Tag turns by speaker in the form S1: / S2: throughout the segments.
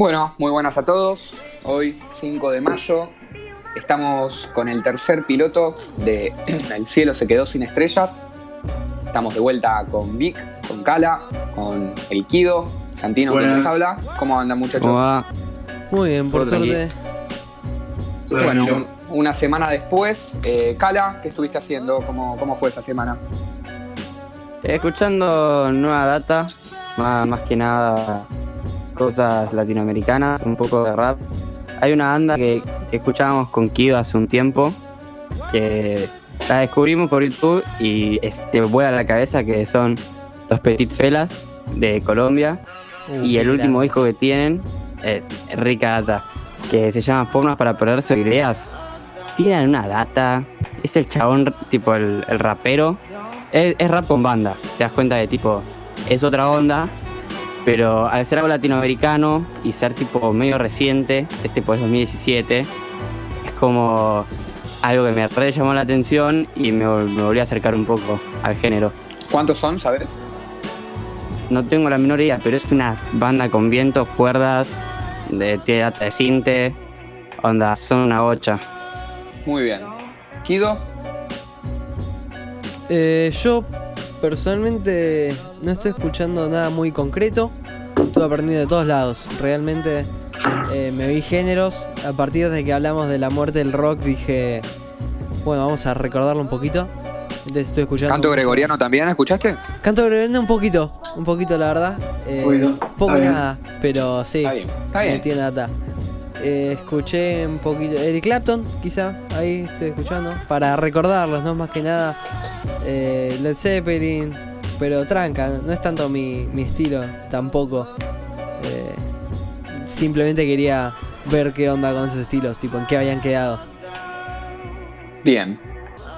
S1: Bueno, muy buenas a todos. Hoy, 5 de mayo, estamos con el tercer piloto de El cielo se quedó sin estrellas. Estamos de vuelta con Vic, con Cala, con El Kido, Santino que nos habla. ¿Cómo andan muchachos?
S2: ¿Cómo va?
S3: Muy bien, por suerte.
S1: Bueno, un- una semana después, eh, Cala, ¿qué estuviste haciendo? ¿Cómo, ¿Cómo fue esa semana?
S2: Escuchando nueva data, más, más que nada cosas latinoamericanas, un poco de rap. Hay una banda que, que escuchábamos con Kido hace un tiempo, que la descubrimos por YouTube y es- te vuela la cabeza que son los Petit Felas de Colombia.
S3: Uh,
S2: y el último disco que tienen, eh, rica data, que se llama Formas para perderse ideas. Tienen una data, es el chabón, tipo el, el rapero. Es, es rap con banda, te das cuenta de tipo, es otra onda, pero al ser algo latinoamericano y ser tipo medio reciente, es tipo es 2017, es como algo que me re llamó la atención y me, vol- me volví a acercar un poco al género.
S1: ¿Cuántos son, sabes?
S2: No tengo la menor idea, pero es una banda con vientos, cuerdas, de data de cinte, onda, son una bocha.
S1: Muy bien. Kido,
S3: Eh, yo personalmente no estoy escuchando nada muy concreto. Estuve aprendiendo de todos lados. Realmente eh, me vi géneros. A partir de que hablamos de la muerte del rock dije, bueno, vamos a recordarlo un poquito. Entonces estoy escuchando.
S1: canto gregoriano también, ¿escuchaste?
S3: Canto gregoriano un poquito, un poquito la verdad. Eh, poco
S4: Está bien.
S3: nada, pero sí.
S1: Está bien, está
S3: Me
S1: bien.
S3: tiene data. Eh, escuché un poquito. Eric Clapton, quizá. Ahí estoy escuchando. Para recordarlos, ¿no? Más que nada. Eh, Led Zeppelin. Pero tranca, no es tanto mi, mi estilo tampoco. Eh, simplemente quería ver qué onda con esos estilos, tipo en qué habían quedado.
S1: Bien.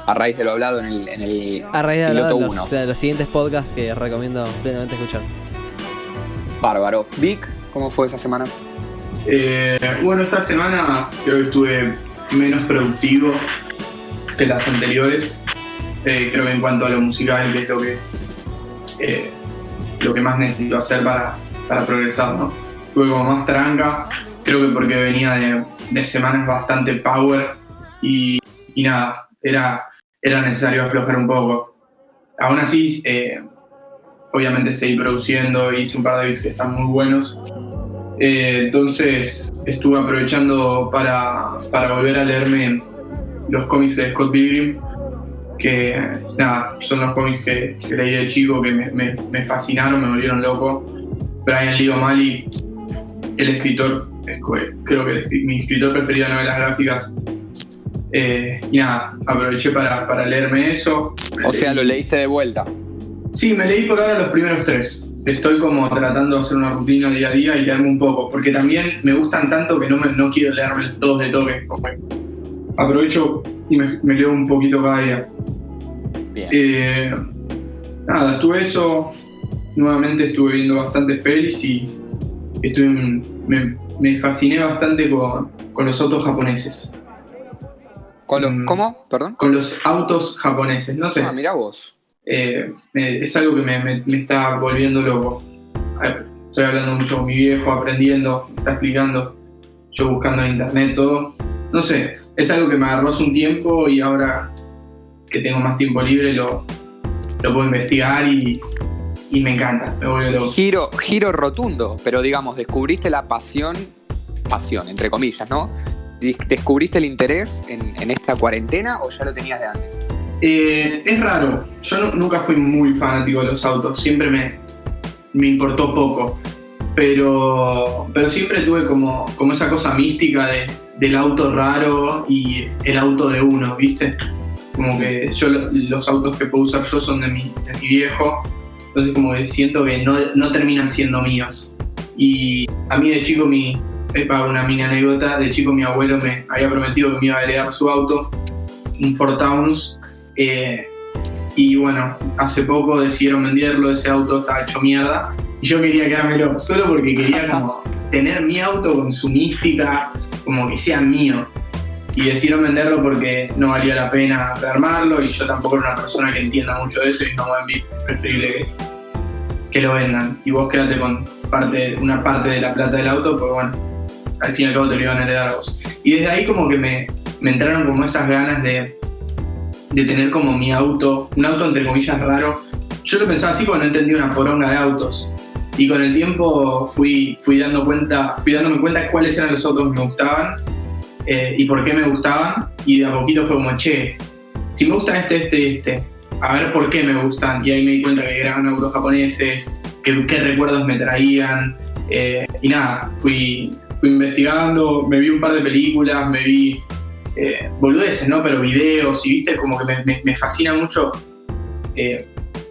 S1: A raíz de lo hablado en el, en el
S3: A raíz de
S1: 1.
S3: los, de los siguientes podcasts que recomiendo plenamente escuchar.
S1: Bárbaro. Vic, ¿cómo fue esa semana?
S4: Eh, bueno, esta semana creo que estuve menos productivo que las anteriores. Eh, creo que en cuanto a lo musical, es lo que, eh, lo que más necesito hacer para, para progresar, ¿no? Como más tranca, creo que porque venía de, semanas bastante power y, y nada, era, era necesario aflojar un poco. Aún así, eh, obviamente seguí produciendo, hice un par de beats que están muy buenos. Eh, entonces estuve aprovechando para, para volver a leerme los cómics de Scott Pilgrim, que nada, son los cómics que, que leí de chico que me, me- me fascinaron, me volvieron loco. Brian Lee O'Malley, el escritor, es co- creo que el mi escritor preferido de novelas gráficas. Eh, y nada, aproveché para, para leerme eso.
S1: O sea, lo
S4: Leí-
S1: leíste de vuelta.
S4: Sí, me leí por ahora los primeros tres. Estoy como tratando de hacer una rutina día a día y leerme un poco, porque también me gustan tanto que no, me, no quiero leerme todos de toque. Aprovecho y me, me leo un poquito cada día.
S1: Bien.
S4: Eh, nada, estuve eso. Nuevamente estuve viendo bastantes pelis y estuve, me, me fasciné bastante con, con los autos japoneses.
S1: ¿Con los,
S4: mm.
S1: ¿Cómo? ¿Perdón?
S4: Con los autos japoneses, no sé.
S1: Ah, mirá vos.
S4: Eh, es algo que me, me- me está volviendo loco. A- Estoy hablando mucho con mi viejo, aprendiendo, me está explicando, yo buscando en internet todo. No sé, es algo que me agarró hace un tiempo y ahora que tengo más tiempo libre lo, lo puedo investigar y, y me encanta, me vuelve loco.
S1: Giro, giro rotundo, pero digamos, descubriste la pasión, pasión, entre comillas, ¿no? ¿Descubriste el interés en, en esta cuarentena o ya lo tenías de antes?
S4: Eh, es raro, yo nu- nunca fui muy fanático de los autos, siempre me, me importó poco, pero, pero siempre tuve como, como esa cosa mística de, del auto raro y el auto de uno, ¿viste? Como que yo lo- los autos que puedo usar yo son de mi, viejo, entonces como que siento que no, no terminan siendo míos. Y a mí de chico mi, es para una mini anécdota, de chico mi abuelo me había prometido que me iba a heredar su auto, un Ford Taunus, eh, y bueno, hace poco decidieron venderlo, ese auto estaba hecho mierda. Y yo quería quedármelo, solo porque quería como tener mi auto con su mística, como que sea mío. Y decidieron venderlo porque no valía la pena rearmarlo y yo tampoco era una persona que entienda mucho de eso y no voy a preferible que, que lo vendan. Y vos quedate con parte, una parte de la plata del auto, porque bueno, al fin y al cabo te lo iban a heredar a vos. Y desde ahí como que me, me entraron como esas ganas de, de tener como mi auto, un auto entre comillas raro. Yo lo pensaba así porque no entendía una poronga de autos. Y con el tiempo fui, fui, dando cuenta, fui dándome cuenta cuáles eran los autos que me gustaban eh, y por qué me gustaban. Y de a poquito fue como, che, si me gustan este, este este, a ver por qué me gustan. Y ahí me di cuenta que eran autos japoneses, que, qué recuerdos me traían. Eh, y nada, fui, fui investigando, me vi un par de películas, me vi eh, boludeces, ¿no? Pero videos y viste, como que me, fascina mucho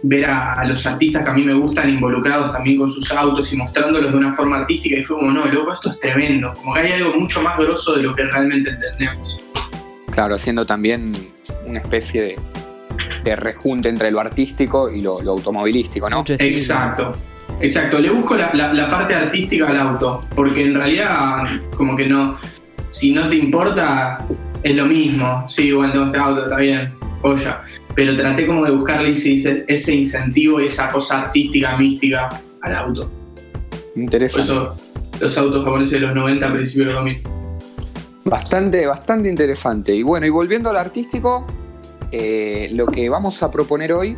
S4: ver a, a, los artistas que a mí me gustan involucrados también con sus autos y mostrándolos de una forma artística y fue como, no, loco, esto es tremendo, como que hay algo mucho más grosso de lo que realmente entendemos.
S1: Claro, haciendo también una especie de, de rejunte entre lo artístico y lo, lo automovilístico, ¿no?
S4: Exacto. Exacto, le busco la, la, la, parte artística al auto, porque en realidad como que no, si no te importa, es lo mismo, sí, bueno, este auto está bien, joya, pero traté como de buscarle ese, ese incentivo y esa cosa artística, mística al auto.
S1: Interesante.
S4: Por eso los autos japoneses de los 90 a principios de los 2000.
S1: Bastante, bastante interesante. Y bueno, y volviendo al artístico, eh, lo que vamos a proponer hoy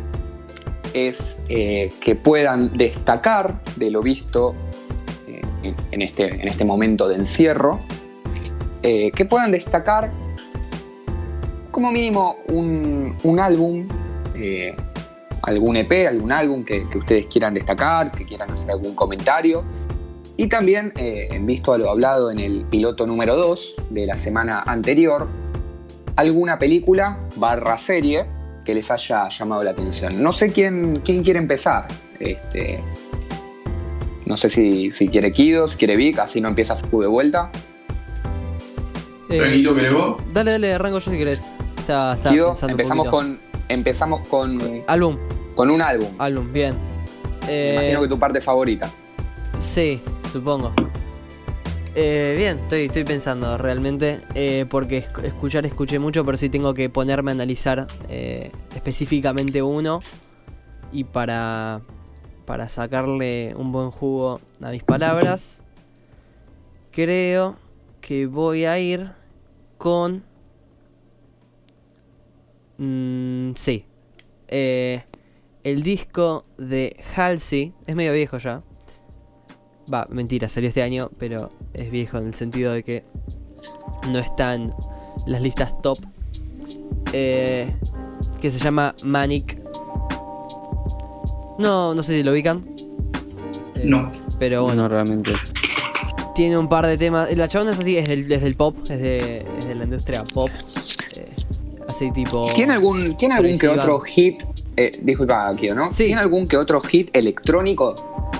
S1: es eh, que puedan destacar de lo visto eh, en, este, en este momento de encierro, que puedan destacar como mínimo un, un álbum, eh, algún EP, algún álbum que, que, ustedes quieran destacar, que quieran hacer algún comentario. Y también, eh, visto a lo hablado en el piloto número 2 de la semana anterior, alguna película barra serie que les haya llamado la atención. No sé quién, quién quiere empezar. Este, no sé si, si quiere Kido, si quiere Vic, así no empieza Fuku de vuelta.
S4: Eh, vos?
S3: Dale, dale, arranco yo si querés. Está, está
S1: Kido, empezamos con. Empezamos con.
S3: Álbum.
S1: Con un álbum.
S3: Álbum, bien.
S1: Me imagino que tu parte favorita.
S3: Sí, supongo. Eh, bien, estoy, estoy pensando realmente, eh, porque escuchar escuché mucho, pero sí tengo que ponerme a analizar eh, específicamente uno y para, para sacarle un buen jugo a mis palabras, creo que voy a ir con... Mm, sí. el disco de Halsey, es medio viejo ya, Va, mentira, salió este año, pero es viejo en el sentido de que no están las listas top. Eh, que se llama Manic. No, no sé si lo ubican.
S4: Eh, no.
S3: Pero bueno.
S2: No, realmente.
S3: Tiene un par de temas. La chabona es así, es del, es del pop, es de, es de la industria pop. Así tipo.
S1: ¿Tiene algún, ¿tiene algún que otro hit? Eh, disculpa, aquí, ¿no?
S3: Sí.
S1: ¿Tiene algún que otro hit electrónico?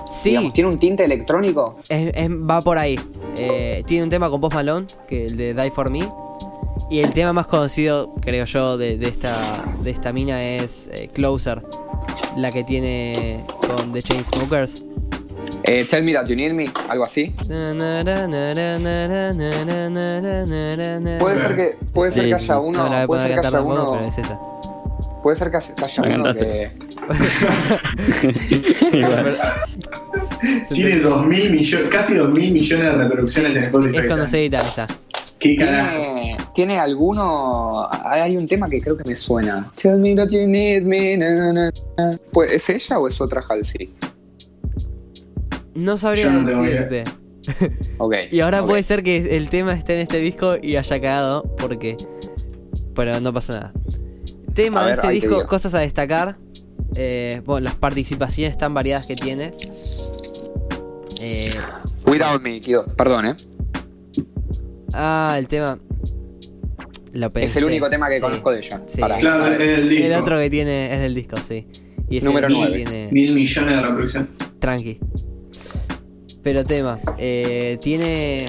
S3: Sí.
S1: Digamos, ¿Tiene un tinte electrónico?
S3: Es, es, va por ahí. Eh, tiene un tema con Post Malone, que el de Die For Me. Y el tema más conocido, creo yo, de, de esta, de esta mina es eh, Closer. La que tiene con The Chainsmokers.
S1: Eh, Tell Me That You Need Me, algo así. Puede ser que, puede ser
S3: Sí,
S1: que haya
S3: sí.
S1: uno.
S3: No
S1: puede ser que haya uno.
S3: pero es esa.
S1: Puede ser que haya uno que.
S4: Tiene 2000 millones, casi 2000 millones de reproducciones en Spotify.
S3: Es cuando se edita esa.
S4: ¿Qué carajo?
S1: ¿Tiene, ¿Tiene alguno? Hay un tema que creo que me suena. Tell me that you need me. na, na, na, na. Pues, ¿Es ella o es otra Halsey?
S3: No sabría
S4: no
S3: decirte.
S1: Ok.
S3: Y ahora puede ser que el tema esté en este disco y haya cagado, porque. Pero no pasa nada. Tema
S1: A
S3: de
S1: ver,
S3: este disco,
S1: digo.
S3: cosas a destacar. Eh, bueno, las participaciones tan variadas que tiene. Eh,
S1: Without me, Kido. Perdón, ¿eh?
S3: ah, el tema. Lo
S1: Es
S3: pensé,
S1: el único tema que
S3: sí.
S1: conozco de ella.
S3: Sí.
S1: Para-
S4: Claro, es del disco.
S3: El otro que tiene es del disco, sí. Y ese
S1: Número
S3: disco
S1: nueve.
S3: tiene
S4: Mil millones de reproducciones.
S3: tranqui. Pero tema, eh, tiene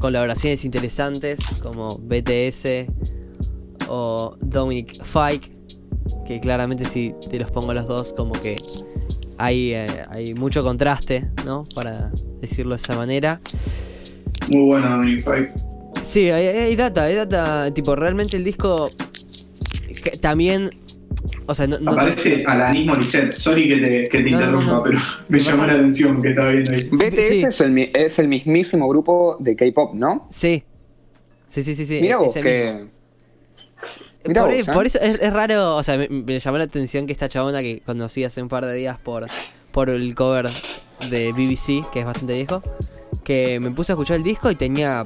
S3: colaboraciones interesantes como BTS o Dominic Fike, que claramente si te los pongo los dos como que hay, eh, hay mucho contraste, ¿no? Para decirlo de esa manera.
S4: Muy bueno, Dominic Fike.
S3: Sí, hay, hay data, hay data, tipo, realmente el disco también O sea, no, no-
S4: Aparece Alanis Morissette. Sorry que te, que te
S3: No, no,
S4: interrumpa,
S3: no.
S4: pero me
S3: ¿Qué
S4: llamó
S3: pasa?
S4: la atención que estaba viendo ahí.
S1: BTS
S3: Sí.
S1: es, el, es el mismísimo grupo de K-pop, ¿no?
S3: Sí. Sí, sí, sí, sí.
S1: Mira vos que. Mirá
S3: por,
S1: vos, ¿eh?
S3: por eso es, es raro, o sea, me, me llamó la atención que esta chabona que conocí hace un par de días por, por el cover de BBC, que es bastante viejo, que me puse a escuchar el disco y tenía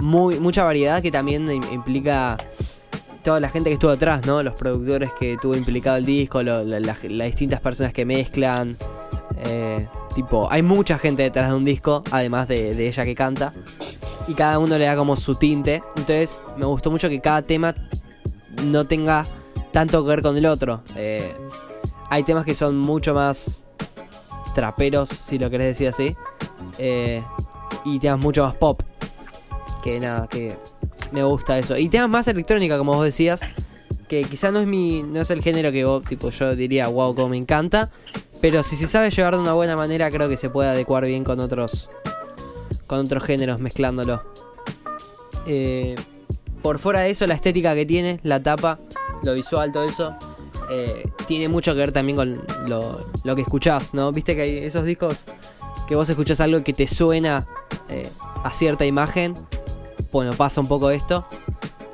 S3: muy mucha variedad que también im- implica toda la gente que estuvo atrás, ¿no? Los productores que tuvo implicado el disco, las distintas personas que mezclan. eh, tipo, hay mucha gente detrás de un disco, además de, de ella que canta. Y cada uno le da como su tinte. Entonces me gustó mucho que cada tema no tenga tanto que ver con el otro. Eh, hay temas que son mucho más traperos, si lo querés decir así. eh, y temas mucho más pop. Que nada, que me gusta eso. Y temas más electrónica, como vos decías. Que quizá no es mi. no es el género que vos, tipo, yo diría, wow, como me encanta. Pero si se sabe llevar de una buena manera, creo que se puede adecuar bien con otros. con otros géneros, mezclándolo. Eh, por fuera de eso, la estética que tiene, la tapa, lo visual, todo eso, eh, tiene mucho que ver también con lo, lo que escuchás, ¿no? Viste que hay esos discos que vos escuchás algo que te suena eh, a cierta imagen. Bueno, pasa un poco esto.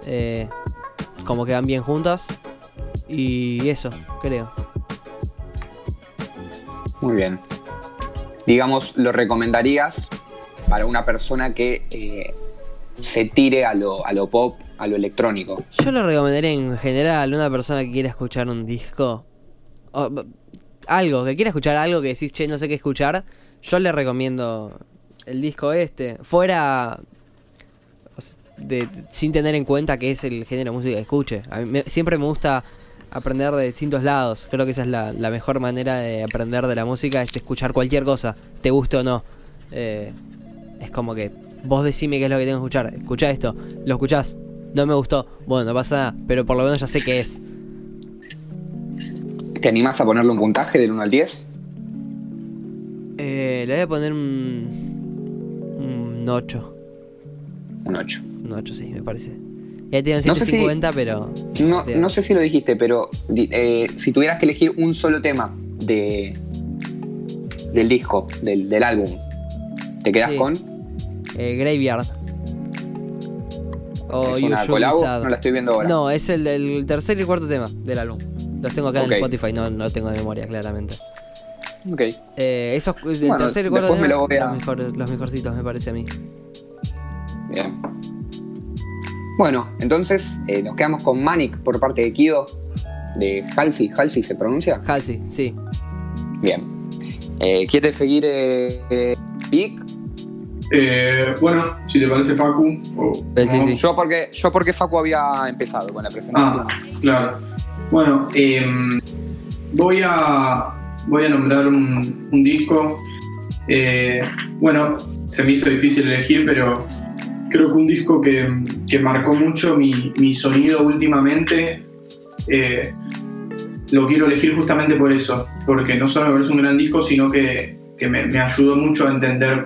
S3: eh, como que van bien juntos. Y eso, creo.
S1: Muy bien. Digamos, lo recomendarías para una persona que eh, se tire a lo, a lo pop, a lo electrónico.
S3: Yo lo recomendaría en general a una persona que quiera escuchar un disco. o, algo, que quiera escuchar algo que decís, che, no sé qué escuchar. Yo le recomiendo el disco este. Fuera. De, sin tener en cuenta que es el género de música que escuche. A mí me- siempre me gusta aprender de distintos lados. Creo que esa es la, la mejor manera de aprender de la música, es escuchar cualquier cosa, te guste o no. Eh, es como que vos decime qué es lo que tengo que escuchar. Escucha esto, lo escuchás, no me gustó, bueno, no pasa nada, pero por lo menos ya sé qué es.
S1: ¿Te animás a ponerle un puntaje del 1 al 10?
S3: Eh, le voy a poner un, un 8.
S1: Un 8.
S3: Un 8, sí, me parece. Ya tienen
S1: No sé si-
S3: 150, pero.
S1: No,
S3: Te-
S1: no sé si lo dijiste, pero eh, si tuvieras que elegir un solo tema de del disco, del, del álbum, ¿te quedas
S3: Sí.
S1: con?
S3: Eh, Graveyard. O
S1: ¿Es una colabo? No la estoy viendo ahora.
S3: No, es el, el tercer y cuarto tema del álbum. Los tengo acá
S1: Ok.
S3: en Spotify, no, no tengo de memoria, claramente.
S1: Ok.
S3: Eh, esos, el
S1: Bueno,
S3: tercer y cuarto
S1: después me
S3: tema,
S1: lo voy a-
S3: los, mejor- los mejorcitos, me parece a mí.
S1: Bien. Bueno, entonces eh, nos quedamos con Manic por parte de Kido, de Halsey. ¿Halsey se pronuncia?
S3: Halsey, sí.
S1: Bien. Eh, ¿Quieres seguir eh, eh, Vic?
S4: Eh, bueno, si te parece Facu.
S2: sí, sí.
S1: Yo porque, yo porque Facu había empezado con la presentación.
S4: Ah, claro. Bueno, em, voy a voy a nombrar un, un disco. Eh, bueno, se me hizo difícil elegir, pero creo que un disco que, que marcó mucho mi, mi sonido últimamente. eh, lo quiero elegir justamente por eso, porque no solo me parece un gran disco, sino que, que me, ayudó mucho a entender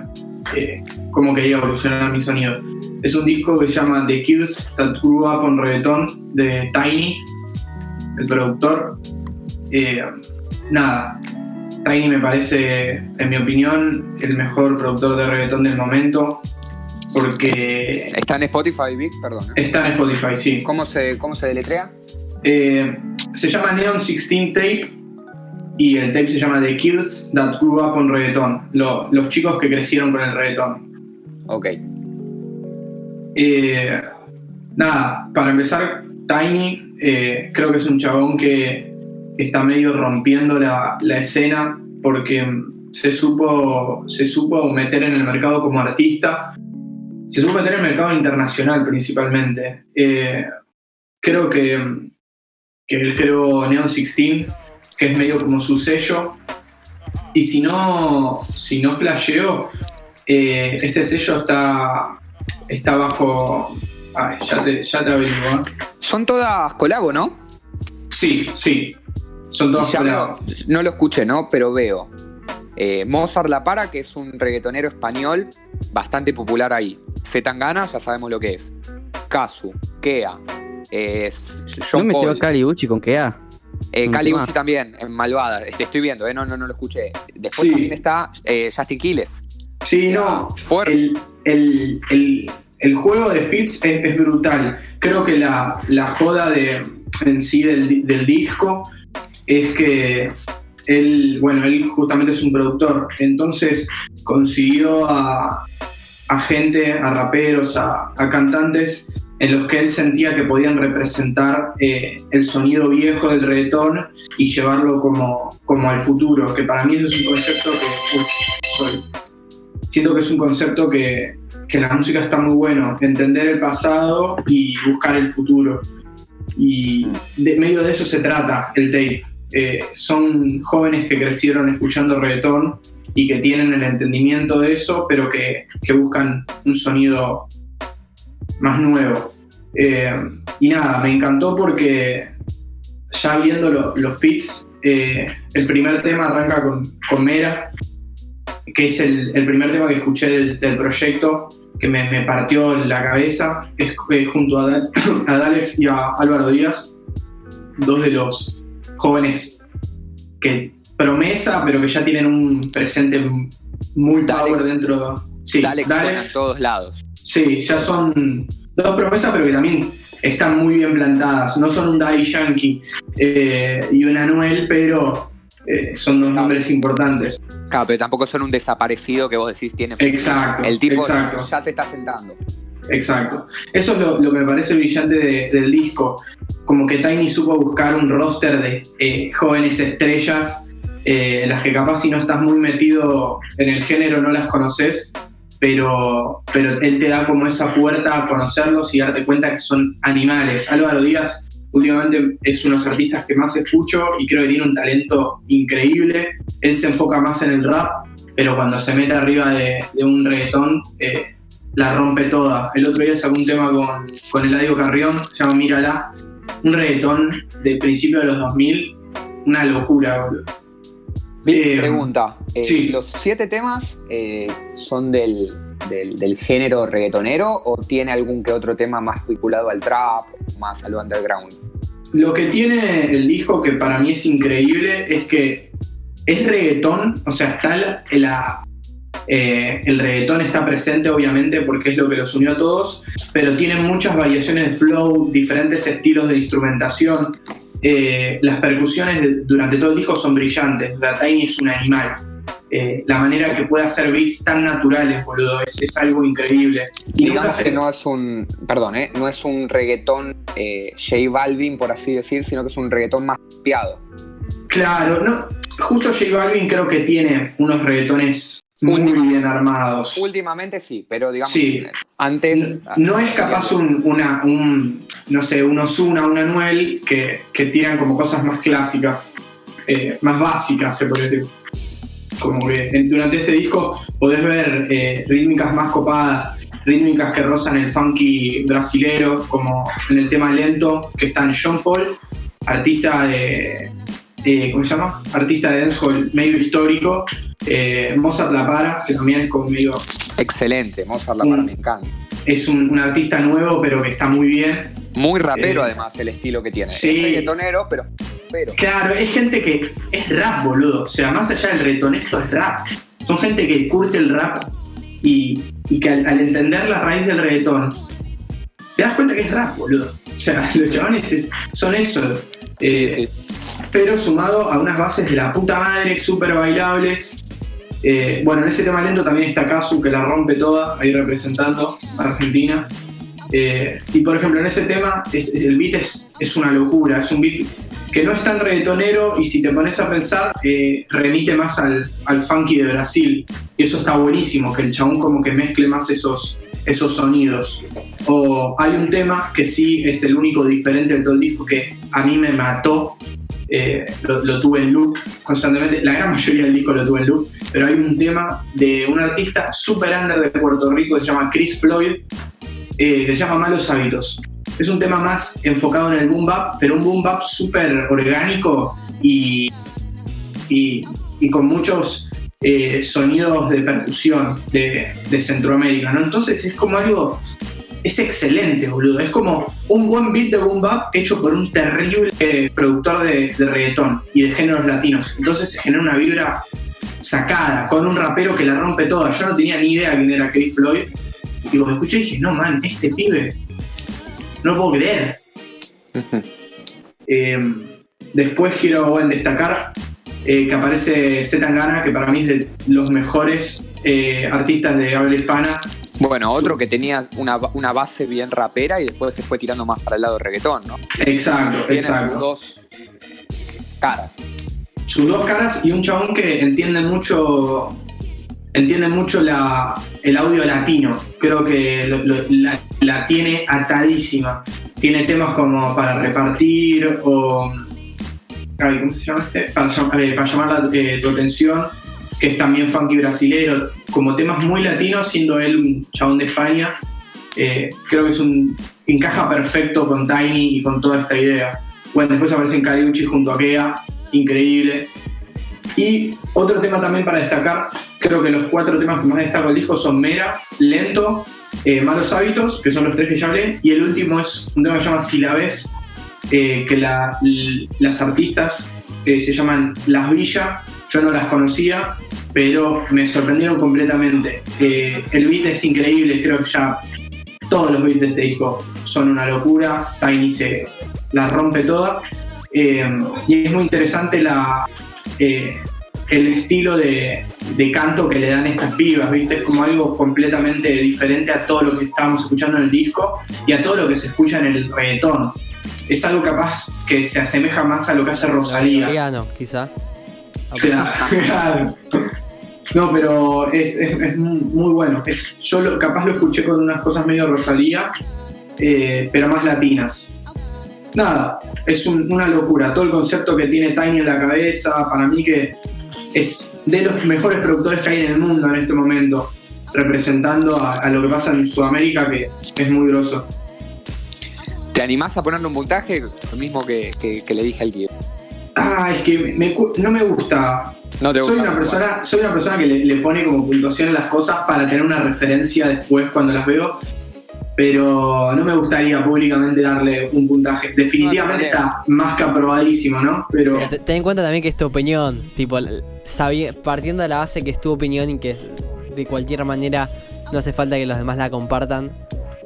S4: eh, cómo quería evolucionar mi sonido. Es un disco que se llama The Kids That Grew Up on Reggaeton de Tiny, el productor. Eh, nada, Tiny me parece, en mi opinión, el mejor productor de reggaetón del momento, porque
S1: Está en Spotify, Vic, perdón. ¿eh?
S4: está en Spotify, sí.
S1: ¿Cómo se, cómo se deletrea?
S4: Eh, se llama Neon 16 Tape y el tape se llama The Kids That Grew Up on Reggaeton, lo- los chicos que crecieron con el reggaetón.
S1: Ok.
S4: Eh, nada, para empezar, Tiny eh, creo que es un chabón que, que está medio rompiendo la, la escena porque se supo, se supo meter en el mercado como artista, se supo meter en el mercado internacional principalmente. Eh, creo que, que él creó Neon 16, que es medio como su sello, y si no, si no flasheo, eh, este sello está, está bajo... Ay, ya te, ya te averiguo. ¿eh?
S1: Son todas colabo, ¿no?
S4: Sí, sí. Son todas
S1: veo- no lo escuché, ¿no? Pero veo. Eh, Mozart La Para, que es un reggaetonero español bastante popular ahí. Zetangana, ya sabemos lo que es. Kazu, Kea, eh,
S2: ¿No
S1: John
S2: metió
S1: Paul.
S2: a Cali Uchi con Kea?
S1: Eh, Cali. Uchis también, en Malvada. Te estoy viendo, eh, no, no, no lo escuché. Después
S4: Sí.
S1: también está eh, Justin Quiles.
S4: Sí, no.
S1: Fuerte.
S4: El, el- el- el juego de Fitz es, es brutal. Creo que la, la joda de, en sí del disco es que él, bueno, él justamente es un productor. Entonces consiguió a, a gente, a raperos, a, cantantes en los que él sentía que podían representar eh, el sonido viejo del reggaetón y llevarlo como, como al futuro, que para mí eso es un concepto que... siento que es un concepto que, que la música está muy bueno, entender el pasado y buscar el futuro. Y de medio de eso se trata el tape. Eh, son jóvenes que crecieron escuchando reggaetón y que tienen el entendimiento de eso, pero que, que buscan un sonido más nuevo. Eh, y nada, me encantó porque ya viendo lo- los fits, eh, el primer tema arranca con, con Mera, que es el, el primer tema que escuché del, proyecto, que me, me partió la cabeza, es junto a, a Dalex y a Álvaro Díaz, dos de los jóvenes que promesa, pero que ya tienen un presente muy
S1: Dalex.
S4: power dentro. Sí,
S1: Dalex suena en
S4: Dalex.
S1: todos lados.
S4: Sí, ya son dos promesas, pero que también están muy bien plantadas. No son un Daddy Yankee eh, y un Anuel, pero eh, son dos nombres importantes.
S1: Claro, pero tampoco son un desaparecido que vos decís tiene.
S4: Exacto.
S1: El tipo
S4: exacto,
S1: ya se está sentando.
S4: exacto. Eso es lo, lo que me parece brillante de- del disco. Como que Tiny supo buscar un roster de eh, jóvenes estrellas, eh, las que capaz si no estás muy metido en el género no las conoces, pero, pero él te da como esa puerta a conocerlos y darte cuenta que son animales. Álvaro Díaz últimamente es uno de los artistas que más escucho y creo que tiene un talento increíble. Él se enfoca más en el rap, pero cuando se mete arriba de, de un reggaetón eh, la rompe toda. El otro día sacó un tema con, con Eladio Carrión, se llama Mírala, un reggaetón del principio de los 2000, una locura, boludo. Eh,
S1: pregunta. eh,
S4: sí.
S1: ¿Los siete temas eh, son del, del, del género reggaetonero o tiene algún que otro tema más vinculado al trap, más al underground?
S4: Lo que tiene el disco que para mí es increíble es que es reggaetón, o sea, está la, la- eh, el reggaetón está presente obviamente porque es lo que los unió a todos, pero tiene muchas variaciones de flow, diferentes estilos de instrumentación. Eh, las percusiones de- durante todo el disco son brillantes, la Tiny es un animal. Eh, la manera que puede hacer beats tan naturales, boludo, es, es algo increíble. Y nunca
S1: Digamos
S4: se-
S1: que no es un, perdón, eh, no es un reggaetón eh, J Balvin, por así decir, sino que es un reggaetón más piado.
S4: Claro, no, justo J Balvin creo que tiene unos reggaetones muy bien armados.
S1: Últimamente sí, pero digamos,
S4: Sí.
S1: antes...
S4: No es capaz un, una, un, no sé, un Ozuna, un Anuel que, que tiran como cosas más clásicas, eh, más básicas, se puede decir. Como que durante este disco podés ver eh, rítmicas más copadas, rítmicas que rozan el funky brasilero, como en el tema lento que está en John Paul, artista de, de- ¿cómo se llama? Artista de dancehall medio histórico, eh, Mozart La Para, que también es como medio
S1: Excelente, Mozart La Para
S4: Mm.
S1: me encanta.
S4: es un, un artista nuevo, pero que está muy bien.
S1: Muy rapero
S4: Eh,
S1: además el estilo que tiene.
S4: sí.
S1: Es reggaetonero, pero... pero.
S4: Claro, es gente que es rap, boludo. O sea, más allá del reggaetón, esto es rap. Son gente que curte el rap y, y que al, al entender la raíz del reggaetón, te das cuenta que es rap, boludo. O sea, los chavales es- son eso.
S1: Sí,
S4: Eh,
S1: sí.
S4: Pero sumado a unas bases de la puta madre, súper bailables. Eh, bueno, en ese tema lento también está Kazu, que la rompe toda, ahí representando a Argentina. Eh, y por ejemplo, en ese tema el beat es, es una locura, es un beat que no es tan reggaetonero y si te pones a pensar, eh, remite más al, al funky de Brasil. Y eso está buenísimo, que el chabón como que mezcle más esos, esos sonidos. O hay un tema que sí es el único diferente de todo el disco que a mí me mató, eh, lo, tuve en loop constantemente. La gran mayoría del disco lo tuve en loop, pero hay un tema de un artista super under de Puerto Rico que se llama Chris Floyd, eh, que se llama Malos Hábitos. Es un tema más enfocado en el boom bap, pero un boom bap súper orgánico y, y, y con muchos eh, sonidos de percusión de, de Centroamérica. ¿no? Entonces es como algo es excelente, boludo. Es como un buen beat de boom bap hecho por un terrible eh, productor de, de reggaetón y de géneros latinos. Entonces se genera una vibra sacada, con un rapero que la rompe toda. Yo no tenía ni idea quién era Chris Floyd. Y cuando escuché dije, no man, este pibe, no lo puedo creer. Eh, después quiero bueno, destacar eh, que aparece Zetangana, que para mí es de los mejores eh, artistas de habla hispana.
S1: Bueno, otro que tenía una, una base bien rapera y después se fue tirando más para el lado del reggaetón, ¿no?
S4: Exacto,
S1: Tiene
S4: exacto.
S1: sus dos caras.
S4: sus dos caras y un chabón que entiende mucho entiende mucho la, el audio latino. Creo que lo- lo- la, la tiene atadísima. Tiene temas como para repartir o. ay, ¿Cómo se llama este? Para, llam- eh, para llamar la- eh, tu atención, que es también funky brasilero. Como temas muy latinos, siendo él un chabón de España. Eh, creo que es un. encaja perfecto con Tiny y con toda esta idea. Bueno, después aparecen Cariucci junto a Kea, increíble. Y otro tema también para destacar, creo que los cuatro temas que más destaco del disco son Mera, Lento, eh, Malos Hábitos, que son los tres que ya hablé, y el último es un tema que se llama Si la ves, eh, que las artistas se llaman Las Villa, yo no las conocía, pero me sorprendieron completamente. El beat es increíble, creo que ya todos los beats de este disco son una locura, Tiny se la rompe toda, eh, y es muy interesante la, eh, el estilo de, canto que le dan estas pibas, ¿viste? Es como algo completamente diferente a todo lo que estábamos escuchando en el disco y a todo lo que se escucha en el reggaetón. Es algo capaz que se asemeja más a lo que hace Rosalía.
S3: Coreano, quizá.
S4: Claro. No, pero es, es- es muy bueno. Es- yo lo- capaz lo escuché con unas cosas medio Rosalía, eh, pero más latinas. Nada, es un- una locura. Todo el concepto que tiene Tiny en la cabeza, para mí que es de los mejores productores que hay en el mundo en este momento, representando a, a lo que pasa en Sudamérica, que es muy grosso.
S1: ¿Te animás a ponerle un puntaje? Lo mismo que, que- que le dije al tío.
S4: Ah, es que me- me cu- no me gusta
S1: No te
S4: soy una persona, soy una persona que le, le pone como puntuación a las cosas para tener una referencia después cuando las veo. Pero no me gustaría públicamente darle un puntaje. Definitivamente
S1: No,
S4: está más que aprobadísimo, ¿no? Pero
S3: Te- Ten en cuenta también que es tu opinión, tipo, partiendo de la base que es tu opinión y que de cualquier manera no hace falta que los demás la compartan.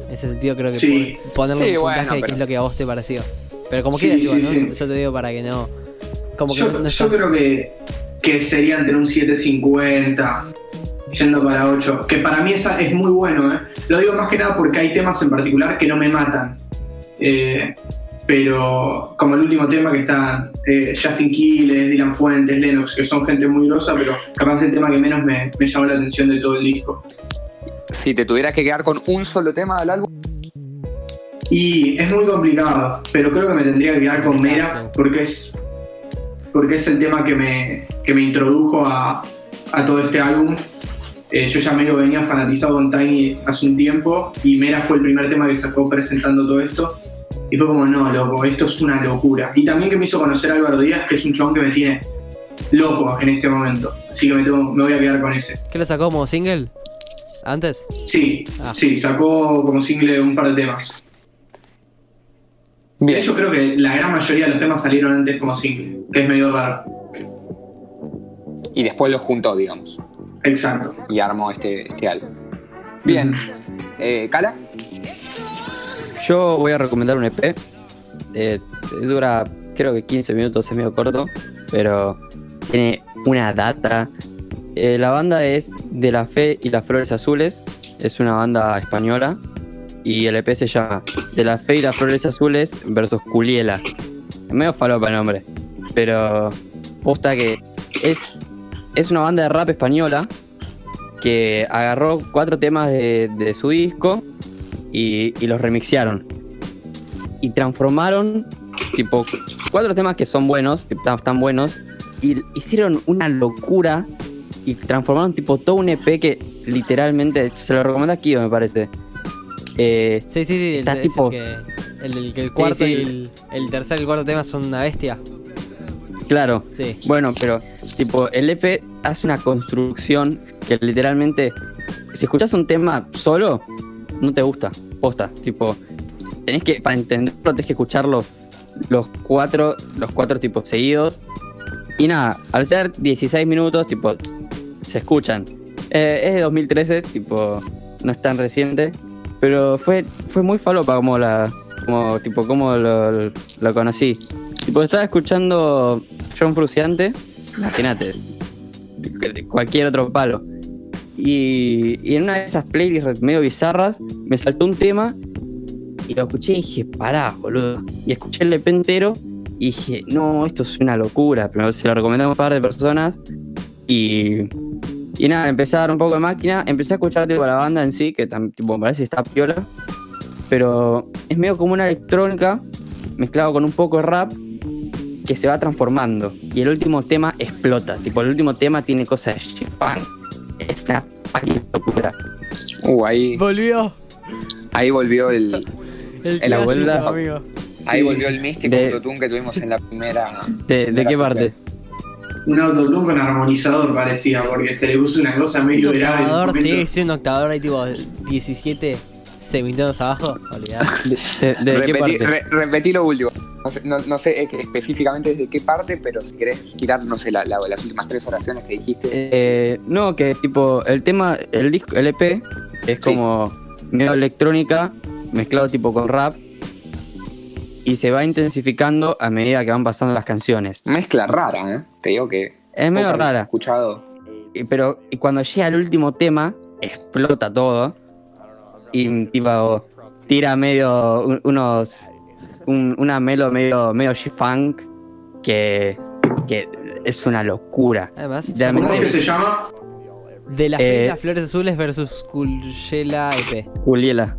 S3: En ese sentido creo que
S4: Sí.
S3: po- ponerle
S1: Sí,
S3: un
S1: bueno,
S3: puntaje de qué
S1: pero-
S3: es lo que a vos te pareció. Pero como
S4: Sí,
S3: quieras,
S4: sí,
S3: igual, ¿no? Yo te digo para que no... Como que
S4: yo,
S3: no, no
S4: yo
S3: está-
S4: creo que, que sería entre un 750 yendo para 8. Que para mí esa es muy bueno, ¿eh? Lo digo más que nada porque hay temas en particular que no me matan. Eh, pero como el último tema que están eh, Justin Quiles, Dylan Fuentes, Lennox, que son gente muy grosa, pero capaz el tema que menos me, me llamó la atención de todo el disco.
S1: Si te tuvieras que quedar con un solo tema del álbum,
S4: Y es muy complicado, pero creo que me tendría que quedar con Mera porque es, porque es el tema que me, que me introdujo a, a todo este álbum. Eh, yo ya medio venía fanatizado con Tiny hace un tiempo y Mera fue el primer tema que sacó presentando todo esto. Y fue como, no, loco, esto es una locura. Y también que me hizo conocer a Álvaro Díaz, que es un chabón que me tiene loco en este momento. Así que me, tengo- me voy a quedar con ese.
S3: ¿Qué lo sacó como single? ¿Antes?
S4: Sí,
S3: Ah.
S4: sí, sacó como single un par de temas. De
S1: bien.
S4: hecho, creo que la gran mayoría de los temas salieron antes como single, que es medio raro.
S1: Y después lo juntó, digamos.
S4: Exacto.
S1: Y armó este, este álbum. Bien. Eh, ¿Cala?
S2: Yo voy a recomendar un EP. Eh, dura creo que 15 minutos, es medio corto, pero tiene una data. Eh, la banda es De la Fe y las Flores Azules. Es una banda española. Y el EP se llama De la Fe y las Flores Azules versus Culiela. Medio falopa el nombre. Pero posta que es, es una banda de rap española que agarró cuatro temas de, de su disco y, y los remixearon. Y transformaron, tipo, cuatro temas que son buenos, que están, están buenos, y hicieron una locura y transformaron, tipo, todo un EP que literalmente, se lo recomiendo aquí, me parece. Eh,
S3: Sí, sí, sí. El,
S2: Está tipo-
S3: el que, el, el que el cuarto
S2: sí.
S3: y el, el tercer y el cuarto tema son una bestia.
S2: claro,
S3: Sí.
S2: bueno, pero, tipo, el EP hace una construcción que literalmente, si escuchas un tema solo, no te gusta. Posta, tipo, tenés que, para entenderlo, tenés que escucharlo los cuatro, los cuatro tipos seguidos. Y nada, al ser 16 minutos, tipo, se escuchan. Eh, es de 2013, tipo, no es tan reciente. Pero fue, fue muy falopa como la. como tipo como lo, lo conocí. Tipo, estaba escuchando John Fruciante, imagínate. Cualquier otro palo. Y, y en una de esas playlists medio bizarras me saltó un tema y lo escuché y dije, pará, boludo. Y escuché el EP entero y dije, no, esto es una locura. Pero se lo recomendé a un par de personas y, y nada, empecé a dar un poco de máquina. Empecé a escuchar tipo, la banda en sí, que tipo, me parece que está piola. Pero es medio como una electrónica mezclado con un poco de rap que se va transformando. Y el último tema explota. Tipo, el último tema tiene cosas de shit-fan. Es una fucking locura.
S1: Uh, ahí,
S3: Volvió.
S1: ahí volvió el.
S3: El
S1: En la
S3: clásico, amigo.
S1: Ahí
S2: Sí.
S1: volvió el místico
S2: De-
S1: que tuvimos en la primera.
S2: ¿De, de
S1: primera
S2: qué parte?
S4: Un autotune con armonizador parecía, porque se le puso una cosa medio
S3: Un
S4: grave. en un
S3: octavador,
S4: momento.
S3: sí, sí, un octavador ahí tipo 17 semitonos abajo.
S2: ¿De, de- de qué
S1: Repetí,
S2: parte?
S1: re- repetí lo último. No sé, no- no sé, eh, que específicamente desde qué parte, pero si querés tirar, no sé, la- la- las últimas tres oraciones que dijiste.
S2: Eh, no, que tipo, el tema, el disco, el EP, es
S1: Sí.
S2: como medio electrónica, mezclado tipo con rap, y se va intensificando a medida que van pasando las canciones.
S1: Mezcla rara, ¿eh? Te digo que.
S2: Es medio rara,
S1: escuchado.
S2: y- pero y cuando llega el último tema, explota todo, y tipo, tira medio un- unos, un- una melo medio, medio G-Funk, que, que es una locura.
S3: Además,
S4: ¿Cómo es que se llama?
S3: De las,
S2: Eh,
S3: las flores azules versus Culiela EP. Culiela.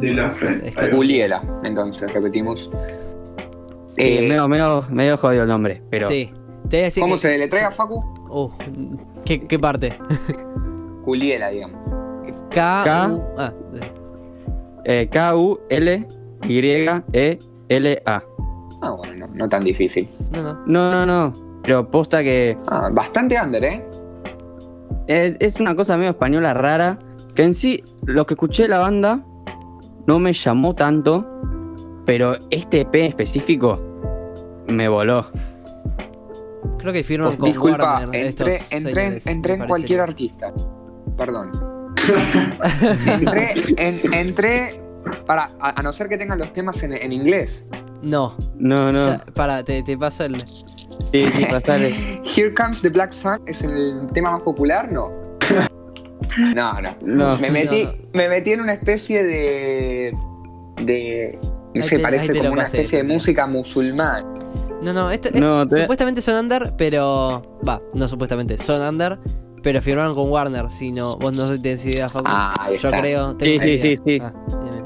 S4: De la
S3: Es-
S4: Fre-
S3: es
S4: ahí va.
S3: que-
S1: Juliela, entonces, repetimos.
S2: Sí,
S1: Eh,
S2: medio, medio, medio jodido el nombre, pero...
S3: Sí. Te voy a decir
S1: ¿Cómo
S3: que-
S1: se deletrea, Facu?
S3: Uh, ¿qué, ¿Qué parte?
S1: Juliela, digamos.
S3: K.
S2: K.
S3: U- ah,
S2: Eh, K-U-L-Y-E-L-A.
S1: Ah, bueno, no, no tan difícil.
S3: no, no.
S2: No, no, no. Pero posta que
S1: Ah, bastante under, ¿eh?
S2: Es, es una cosa medio española rara. Que en sí, lo que escuché de la banda no me llamó tanto. Pero este EP en específico me voló.
S3: Creo que firman
S1: Pues,
S3: con
S1: disculpa,
S3: Warner.
S1: entré,
S3: estos
S1: entré,
S3: señores,
S1: entré en cualquier artista. Perdón. entré, en- entré para, a, a no ser que tengan los temas en, en inglés.
S3: No.
S2: No, no.
S3: Ya, para, te, te paso el.
S2: Sí, sí, pasale.
S1: Here Comes the Black Sun es el tema más popular, ¿no? No, no.
S2: No.
S1: Me metí,
S3: No, no.
S1: me metí en una especie de. de. No sé,
S3: te-
S1: parece como una especie de música musulmana.
S3: No, no,
S2: No, te-
S3: supuestamente son under, pero. Va, no supuestamente, son under, pero firmaron con Warner. Si no, vos no tenés idea, Facu.
S1: Ah, ahí
S3: Yo
S1: está.
S3: creo.
S2: Sí, sí, sí, sí.
S3: Ah.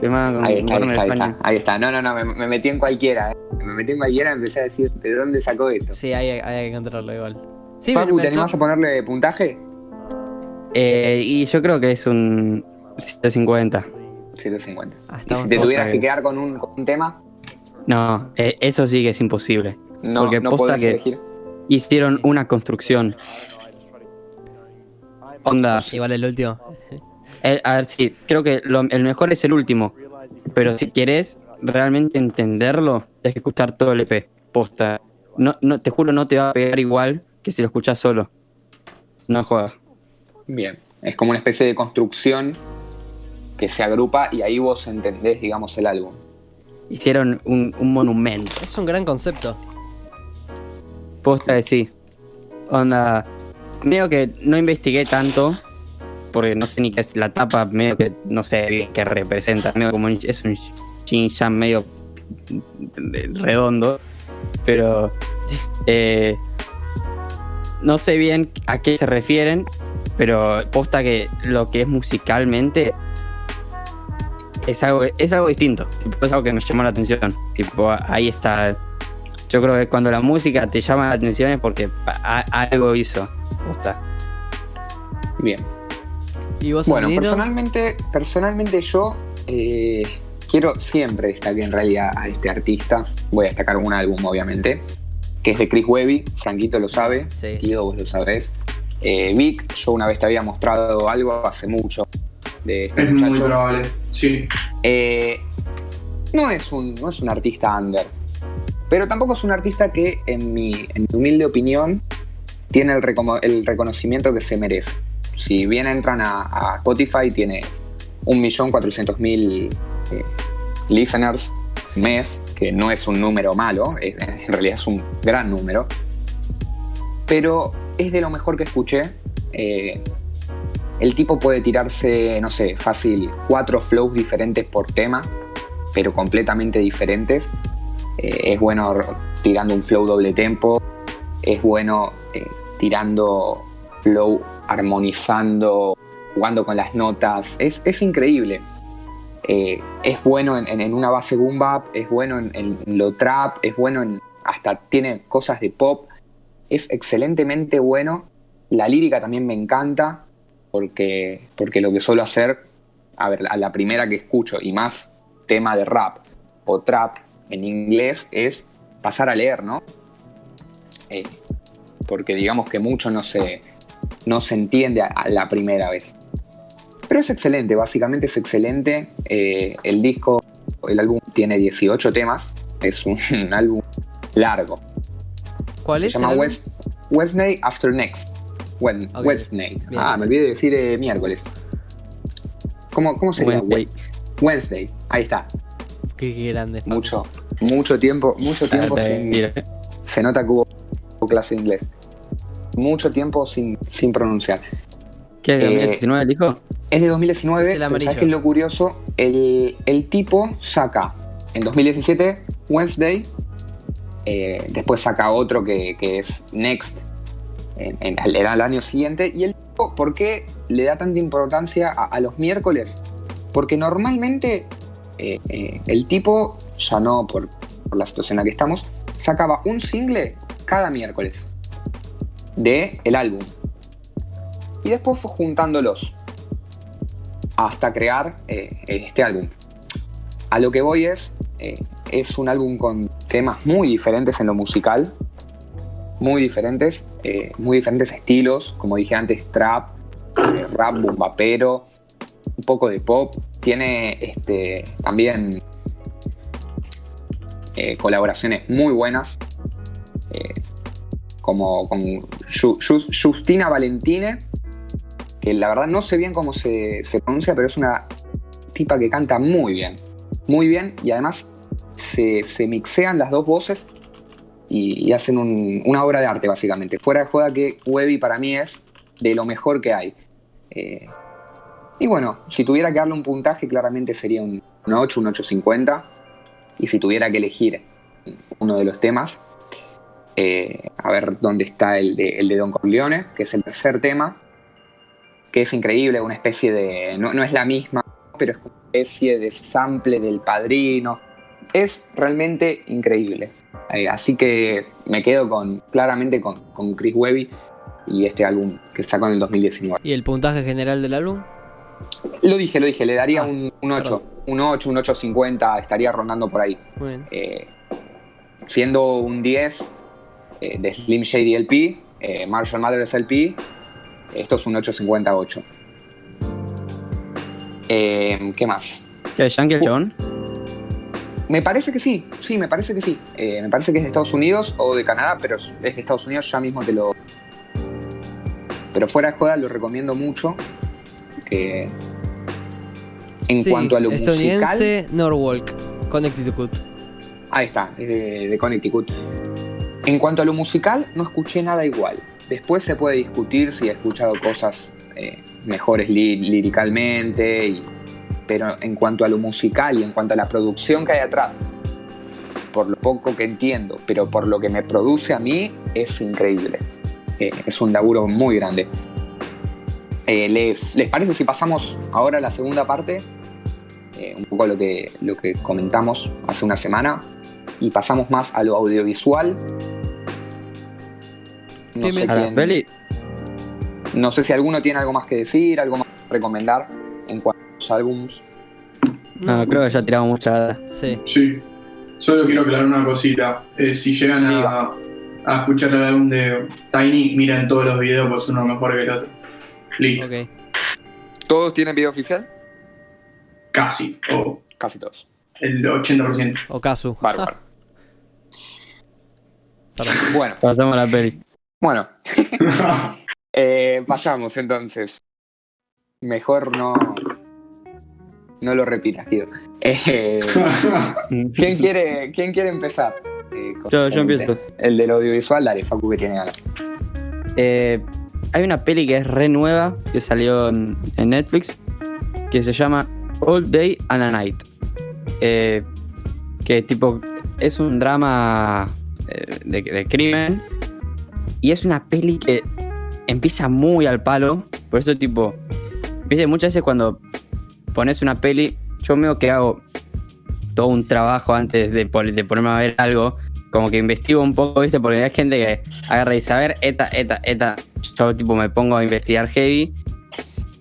S2: Firmada con
S1: Ahí está, ahí
S2: Warner
S1: está, ahí está, ahí está. No, no, no, me, me metí en cualquiera. eh. Me metí en cualquiera y empecé a decir, ¿de dónde sacó esto?
S3: Sí, hay, hay que encontrarlo igual. Sí,
S1: Facu, ¿te animás a ponerle puntaje?
S2: Eh, y yo creo que es un 750.
S1: 150.
S3: Ah,
S1: Y si te tuvieras
S2: ahí.
S1: que quedar con un, con un tema,
S2: No, eh, eso sí que es imposible.
S1: no,
S2: Porque
S1: no
S2: posta
S1: podés
S2: que-
S1: elegir.
S2: Hicieron una construcción. Onda.
S3: Igual el último.
S2: Eh, a ver, sí, creo que lo- el mejor es el último. Pero si quieres realmente entenderlo, tienes que escuchar todo el EP. Posta. No, no, te juro, no te va a pegar igual que si lo escuchas solo. No jodas.
S1: Bien. Es como una especie de construcción que se agrupa y ahí vos entendés, digamos, el álbum.
S2: Hicieron un, un monumento.
S3: Es un gran concepto.
S2: Posta de sí. Onda. Medio que no investigué tanto. Porque no sé ni qué es la tapa. Medio que no sé bien qué representa. Medio como un- es un Shin-Chan medio redondo. Pero. eh, no sé bien a qué se refieren. Pero posta que lo que es musicalmente. Es algo, es algo distinto. Es algo que me llamó la atención. Tipo, ahí está. Yo creo que cuando la música te llama la atención es porque algo hizo. Posta.
S1: Bien.
S3: ¿Y vos,
S1: Bueno, personalmente, personalmente yo eh, quiero siempre destacar en realidad a este artista. Voy a destacar un álbum, obviamente, que es de Chris Webby. Franquito lo sabe,
S3: Sí.
S1: Guido, vos lo sabés. Eh, Vic, yo una vez te había mostrado algo hace mucho, de este
S4: Es muy
S1: muchacho.
S4: probable. Sí.
S1: Eh, no, es un, no es un artista under, pero tampoco es un artista que, en mi, humilde opinión, tiene el, recono- el reconocimiento que se merece. Si bien entran a, a Spotify, tiene 1.400.000 eh, listeners mes, que no es un número malo, es- en realidad es un gran número, pero es de lo mejor que escuché. Eh, el tipo puede tirarse, no sé, fácil, cuatro flows diferentes por tema, pero completamente diferentes. Eh, es bueno tirando un flow doble tempo, es bueno eh, tirando flow armonizando, jugando con las notas. Es, es increíble. Eh, es bueno en, en- una base boom bap, es bueno en, en lo trap, es bueno en. hasta tiene cosas de pop. Es excelentemente bueno. La lírica también me encanta porque, porque lo que suelo hacer, a ver, a la primera que escucho y más tema de rap o trap en inglés es pasar a leer, ¿no? Eh, porque digamos que mucho no se, no se entiende a, a la primera vez. Pero es excelente, básicamente es excelente. Eh, el disco, el álbum tiene 18 temas, es un, álbum largo.
S3: ¿Cuál
S1: Se
S3: es?
S1: llama
S3: álbum?
S1: West, Wednesday After Next.
S3: Ok.
S1: Wednesday.
S3: Bien.
S1: Ah, me olvidé de decir eh, miércoles. ¿Cómo, cómo sería?
S2: Wednesday.
S1: Wednesday. Ahí está.
S3: Qué, grande.
S1: Mucho, mucho tiempo, mucho tiempo
S2: Ah,
S1: sin.
S2: mira.
S1: Se nota que hubo clase de inglés. Mucho tiempo sin, sin pronunciar.
S2: ¿Qué es
S1: Eh,
S2: 2019 el?
S1: Es de 2019,
S3: Es el
S1: pero
S3: amarillo.
S1: ¿sabes qué es lo curioso? El, el tipo saca en 2017 Wednesday, eh, después saca otro que, que es Next, en, en- era el año siguiente, y el tipo, ¿por qué le da tanta importancia a, a los miércoles? Porque normalmente eh, eh, el tipo, ya no por, la situación en la que estamos, sacaba un single cada miércoles de el álbum. Y después fue juntándolos hasta crear eh, este álbum. A lo que voy es, es un álbum con temas muy diferentes en lo musical, muy diferentes, muy diferentes estilos, como dije antes, trap, rap, bombapero, un poco de pop, tiene este, también eh, colaboraciones muy buenas, eh, como con Ju- Ju- Justina Valentine, que la verdad no sé bien cómo se, se pronuncia, pero es una tipa que canta muy bien, muy bien, y además se, se mixean las dos voces y, hacen un- una obra de arte, básicamente. Fuera de joda que Webby para mí es de lo mejor que hay. Eh, y bueno, si tuviera que darle un puntaje, claramente sería un, un 8, un 8.50. Y si tuviera que elegir uno de los temas, eh, a ver dónde está el de, el de Don Corleone, que es el tercer tema, que es increíble, una especie de. No, no es la misma, pero es una especie de sample del padrino. Es realmente increíble. Eh, así que me quedo con claramente con, con Chris Webby y este álbum que sacó en el 2019.
S3: ¿Y el puntaje general del álbum?
S1: Lo dije, lo dije, le daría
S3: Ah,
S1: un, un 8,
S3: perdón.
S1: un 8, un 8.50, estaría rondando por ahí.
S3: Muy bien.
S1: Eh, siendo un 10 eh, de Slim Shady LP, eh, Marshall Mathers LP, esto es un 858. Eh, ¿Qué más?
S2: ¿Qué es Yankee el chabón?
S1: Me parece que sí, sí, me parece que sí. Eh, me parece que es de Estados Unidos o de Canadá, pero es de Estados Unidos, ya mismo te lo. Pero fuera de joda lo recomiendo mucho. Que en
S3: Sí,
S1: cuanto a lo musical.
S3: Norwalk, Connecticut.
S1: Ahí está, es de, de Connecticut. En cuanto a lo musical, no escuché nada igual. Después se puede discutir si he escuchado cosas eh, mejores lí- líricamente, y- pero en cuanto a lo musical y en cuanto a la producción que hay atrás, por lo poco que entiendo, pero por lo que me produce a mí, es increíble. Eh, es un laburo muy grande. Eh, ¿les, ¿Les parece si pasamos ahora a la segunda parte? Eh, un poco lo que, lo que comentamos hace una semana y pasamos más a lo audiovisual. No sé,
S3: Bien,
S2: ¿A la
S1: quién-
S2: peli?
S1: no sé si alguno tiene algo más que decir, algo más que recomendar en cuanto a los álbums.
S2: No, creo que ya tiramos mucha.
S3: Sí.
S4: Sí. Solo quiero aclarar una cosita. Eh, si llegan a escuchar el álbum de Tiny, miren todos los videos, pues uno mejor que el otro. Listo.
S1: ¿Todos tienen video oficial?
S4: casi, o
S1: Casi todos.
S4: el 80%.
S3: O Kazu.
S1: Bárbaro. Bueno,
S2: Pasamos a la peli.
S1: bueno. Eh, pasamos entonces. Mejor no. No lo repitas, tío. Eh, ¿quién, quiere, ¿Quién quiere empezar? Eh,
S2: Yo- yo
S1: el
S2: empiezo.
S1: tema? El del audiovisual, dale, Facu, que tiene ganas.
S2: Eh, hay una peli que es re nueva que salió en, Netflix que se llama All Day and a Night. Eh, que tipo es un drama eh, de, crimen y es una peli que empieza muy al palo. Por eso tipo, muchas veces cuando pones una peli, yo veo que hago todo un trabajo antes de, de ponerme a ver algo. Como que investigo un poco, ¿viste? Porque hay gente que agarra y dice, a ver, eta, eta, eta. Yo tipo me pongo a investigar heavy.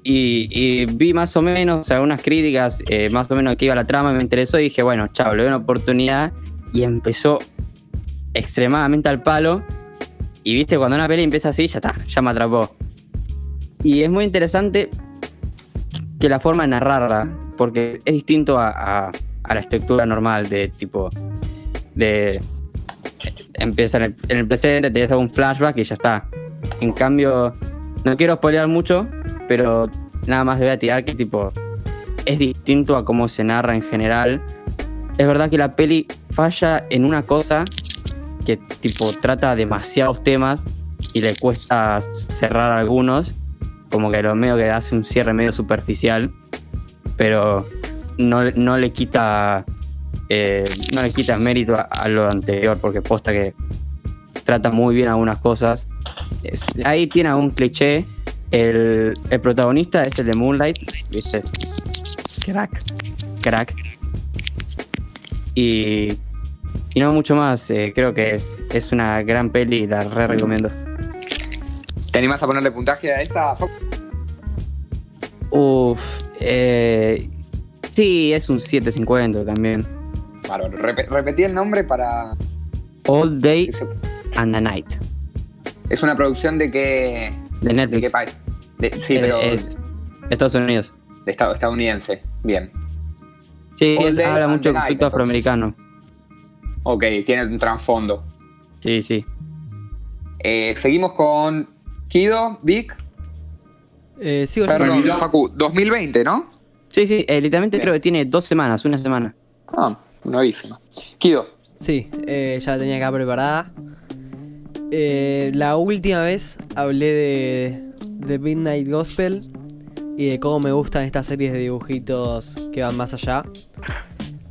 S2: Y, vi más o menos algunas críticas, eh, más o menos de qué iba la trama, me interesó y dije, bueno, chao, le doy una oportunidad. Y empezó extremadamente al palo. Y viste, cuando una peli empieza así, ya está, ya me atrapó. Y es muy interesante que la forma de narrarla, porque es distinto a- a la estructura normal de tipo de empieza en el, en el presente, te hace un flashback y ya está. En cambio, no quiero spoilear mucho, pero nada más voy a tirar que tipo es distinto a cómo se narra en general. Es verdad que la peli falla en una cosa que tipo trata demasiados temas y le cuesta cerrar algunos, como que lo medio que hace un cierre medio superficial, pero no, no le quita eh, no le quita mérito a, a lo anterior, porque posta que trata muy bien algunas cosas. Es- ahí tiene algún cliché. El, el protagonista es el de Moonlight, ¿viste? Crack. Crack. Y, y no mucho más. eh, creo que es, es una gran peli y la re recomiendo.
S1: ¿Te animás a ponerle puntaje a esta, Facu?
S2: Uf, eh, sí, es un 750 también.
S1: Bárbaro. Rep- repetí el nombre para.
S2: All Day
S1: se-
S2: and the Night.
S1: Es una producción de qué.
S2: De
S1: ¿De
S2: Netflix.
S1: qué país? De- sí,
S2: Eh,
S1: pero.
S2: es Estados Unidos.
S1: de estado estadounidense. Bien.
S2: Sí, es- habla mucho
S1: the
S2: de
S1: Night,
S2: conflicto
S1: entonces.
S2: afroamericano.
S1: Ok, tiene un trasfondo.
S2: Sí, sí.
S1: Eh, seguimos con Kido, Vic.
S3: Eh, sigo yo.
S1: Perdón. Facu. 2020, ¿no?
S2: Sí, sí, eh, literalmente
S1: Bien.
S2: creo que tiene dos semanas, una semana.
S1: Ah, nuevísimo. Kido.
S3: Sí, eh, ya la tenía acá preparada. Eh, la última vez hablé de, de Midnight Gospel y de cómo me gustan estas series de dibujitos que van más allá.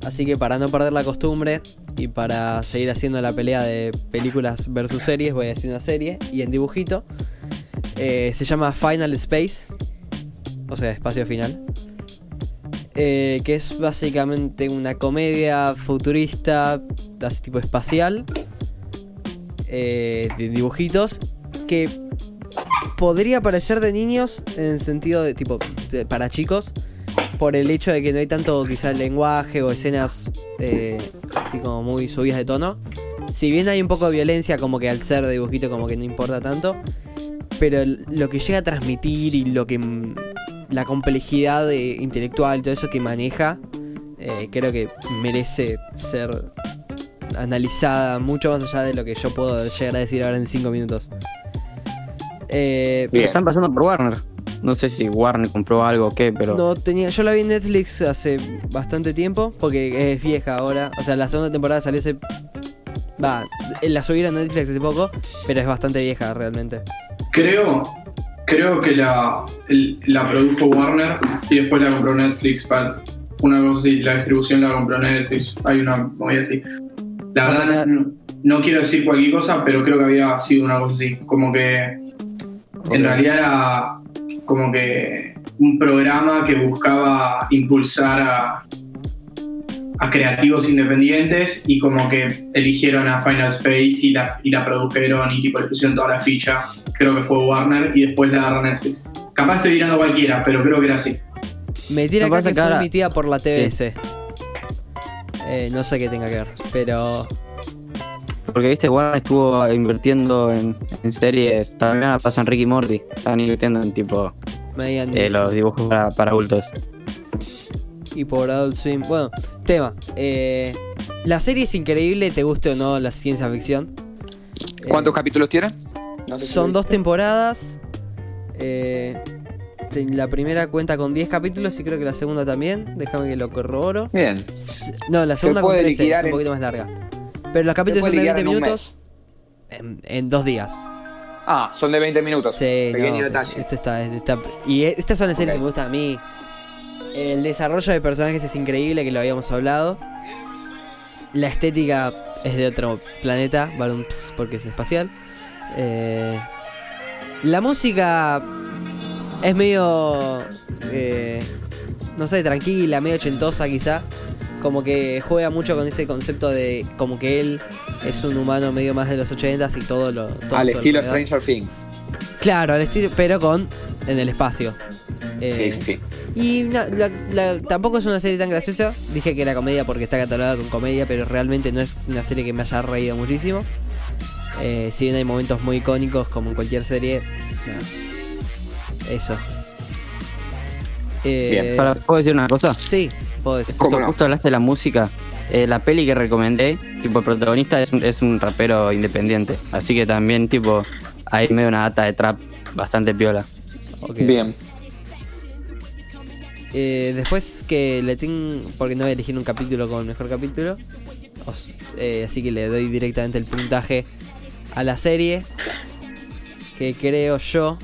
S3: Así que para no perder la costumbre y para seguir haciendo la pelea de películas versus series, voy a decir una serie y en dibujito. Eh, se llama Final Space, o sea, espacio final. Eh, que es básicamente una comedia futurista, así tipo espacial, eh, de dibujitos, que podría parecer de niños en el sentido de tipo para chicos, por el hecho de que no hay tanto quizás lenguaje o escenas eh, así como muy subidas de tono. Si bien hay un poco de violencia, como que al ser de dibujito como que no importa tanto, pero el- lo que llega a transmitir y lo que la complejidad de- intelectual y todo eso que maneja, eh, creo que merece ser analizada mucho más allá de lo que yo puedo llegar a decir ahora en 5 minutos. Eh.
S2: Están pasando por Warner. No sé si Warner compró algo o qué, pero.
S3: no tenía, yo la vi en Netflix hace bastante tiempo, porque es vieja ahora. O sea, la segunda temporada salió hace. Va, la subieron a Netflix hace poco, pero es bastante vieja realmente.
S4: Creo, creo que la, el- la produjo Warner y después la compró Netflix. Para una cosa así, la distribución la compró Netflix. Hay una movida así. La verdad, no, no quiero decir cualquier cosa, pero creo que había sido una cosa así. Como que en realidad era como que un programa que buscaba impulsar a, a creativos independientes y como que eligieron a Final Space y la, y la produjeron y tipo le pusieron toda la ficha. Creo que fue Warner y después la agarró Netflix. Capaz estoy tirando cualquiera, pero creo que era así.
S3: Me tira
S2: Lo que
S3: fue emitida por la TBS. Eh, no sé qué tenga que ver, pero
S2: Porque viste, Warner estuvo invirtiendo en, en series. También pasa en Ricky Morty. Están invirtiendo en tipo eh, los dibujos para, para adultos.
S3: y por Adult Swim. Bueno, tema. eh, la serie es increíble, te guste o no la ciencia ficción. Eh,
S1: ¿Cuántos capítulos tiene? No
S3: Son dos temporadas. eh, la primera cuenta con 10 capítulos y creo que la segunda también. Déjame que lo corroboro.
S1: Bien.
S3: No, la segunda con
S1: puede
S3: 13, es un
S1: en-
S3: poquito más larga. Pero los capítulos son de
S1: liquidar
S3: 20
S1: en un
S3: minutos en, en dos días.
S1: Ah, son de 20 minutos.
S3: Sí,
S1: Pequeño
S3: no,
S1: detalle.
S3: este está, este está- y estas son las series que me gustan a mí. El desarrollo de personajes es increíble, que lo habíamos hablado. La estética es de otro planeta, vale un ps porque es espacial. Eh, la música es medio, eh, no sé, tranquila, medio ochentosa quizá. Como que juega mucho con ese concepto de como que él es un humano medio más de los ochentas y todo lo... todo
S1: Al estilo. Stranger Things.
S3: Claro, al estilo, pero con en el espacio. Eh,
S1: Sí, sí, sí.
S3: Y na- la- la- tampoco es una serie tan graciosa. Dije que era comedia porque está catalogada con comedia, pero realmente no es una serie que me haya reído muchísimo. Eh, si bien hay momentos muy icónicos, como en cualquier serie. Eso. Eh,
S1: Bien,
S2: Para, ¿Puedo decir una cosa?
S3: Sí, puedo decir.
S1: ¿Cómo
S2: Justo,
S1: no?
S2: justo hablaste de la música. Eh, la peli que recomendé, tipo, el protagonista es un, es un rapero independiente. Así que también, tipo, hay medio una data de trap bastante piola.
S1: Bien.
S3: Eh, después que le tengo. Porque no voy a elegir un capítulo como el mejor capítulo. os- eh, así que le doy directamente el puntaje a la serie. Que creo yo.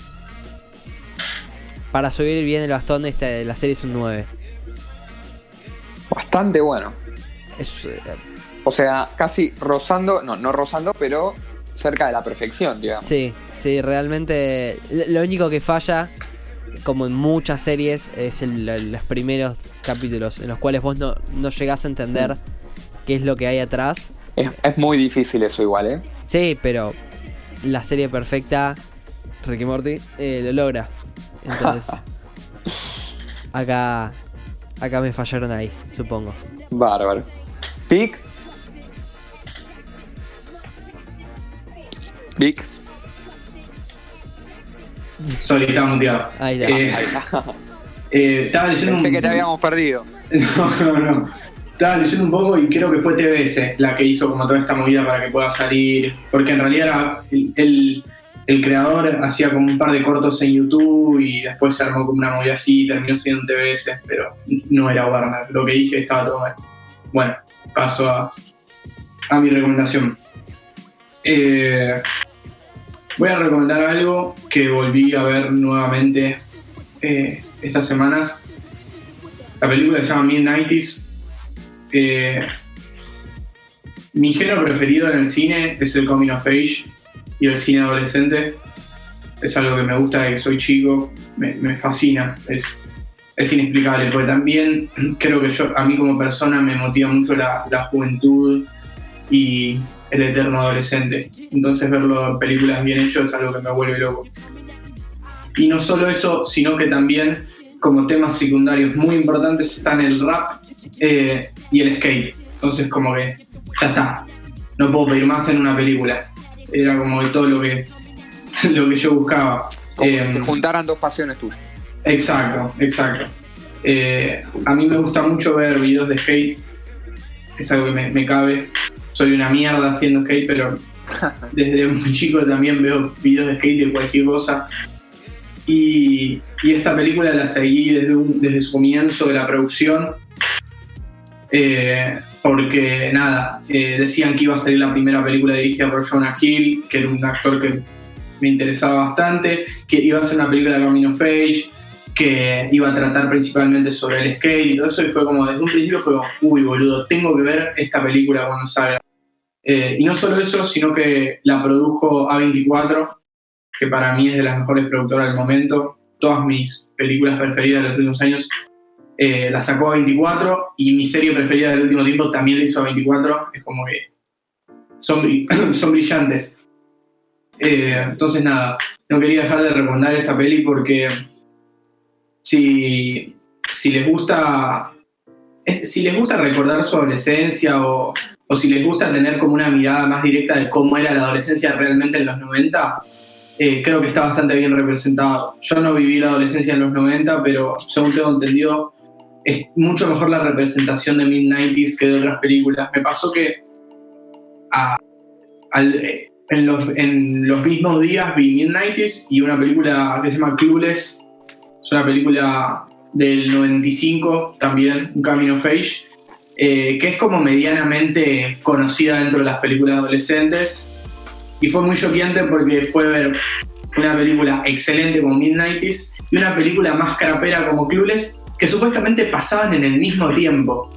S3: Para subir bien el bastón, esta, la serie es un 9.
S1: Bastante bueno.
S3: Es, eh,
S1: O sea, casi rozando, no, no rozando, pero cerca de la perfección, digamos.
S3: sí, sí, realmente. Lo lo único que falla, como en muchas series, es el- el- los primeros capítulos. En los cuales vos no, no llegás a entender qué es lo que hay atrás.
S1: Es, es muy difícil eso igual, ¿eh?
S3: Sí, pero la serie perfecta, Ricky Morty, eh, lo logra. Entonces, acá, acá me fallaron ahí, supongo.
S1: Bárbaro. Vic. Vic.
S4: Sorry, estaba muteado.
S3: Ahí está.
S4: Eh,
S1: Ahí está.
S4: eh, estaba leyendo
S1: Pensé
S4: un-
S1: que te habíamos perdido.
S4: No, no, no. Estaba leyendo un poco y creo que fue TBS la que hizo como toda esta movida para que pueda salir. Porque en realidad era el, el- el creador hacía como un par de cortos en YouTube y después se armó como una movida así y terminó siendo un TBS, pero no era Warner. Lo que dije estaba todo mal. Bueno, paso a, a mi recomendación. Eh, voy a recomendar algo que volví a ver nuevamente eh, estas semanas. La película se llama Mid-90s. Eh, mi género preferido en el cine es el coming of age y el cine adolescente. Es algo que me gusta desde que soy chico, me, me fascina, es, es inexplicable, porque también creo que yo, a mí como persona me motiva mucho la, la juventud y el eterno adolescente. Entonces verlo en películas bien hechas es algo que me vuelve loco. Y no solo eso, sino que también como temas secundarios muy importantes están el rap eh, y el skate. Entonces como que ya está. No puedo pedir más en una película. Era como que todo lo que, lo que yo buscaba.
S1: Como
S4: Eh,
S1: si se juntaran dos pasiones tuyas.
S4: Exacto, exacto. Eh, a mí me gusta mucho ver videos de skate. Es algo que me, me cabe. Soy una mierda haciendo skate, pero desde muy chico también veo videos de skate de cualquier cosa. Y, y esta película la seguí desde, un- desde su comienzo de la producción. Eh, porque nada, eh, decían que iba a salir la primera película dirigida por Jonah Hill, que era un actor que me interesaba bastante, que iba a ser una película de Coming of Age, que iba a tratar principalmente sobre el skate y todo eso, y fue como desde un principio fue uy boludo, tengo que ver esta película cuando salga. Eh, y no solo eso, sino que la produjo A24, que para mí es de las mejores productoras del momento. Todas mis películas preferidas de los últimos años eh, la sacó A24 y mi serie preferida del último tiempo también la hizo A24. Es como que son brillantes. Eh, entonces nada, no quería dejar de recomendar esa peli porque si, si les gusta si les gusta recordar su adolescencia o, o si les gusta tener como una mirada más directa de cómo era la adolescencia realmente en los 90, eh, creo que está bastante bien representado. Yo no viví la adolescencia en los 90, pero según tengo entendido, es mucho mejor la representación de Mid-90s que de otras películas. Me pasó que en, los, en los mismos días vi Mid-90s y una película que se llama Clueless. Una película del 95 también, un Camino of Age, eh, que es como medianamente conocida dentro de las películas adolescentes. Y fue muy choqueante porque fue ver una película excelente como Mid-90s y una película más carapera como Clueless que supuestamente pasaban en el mismo tiempo.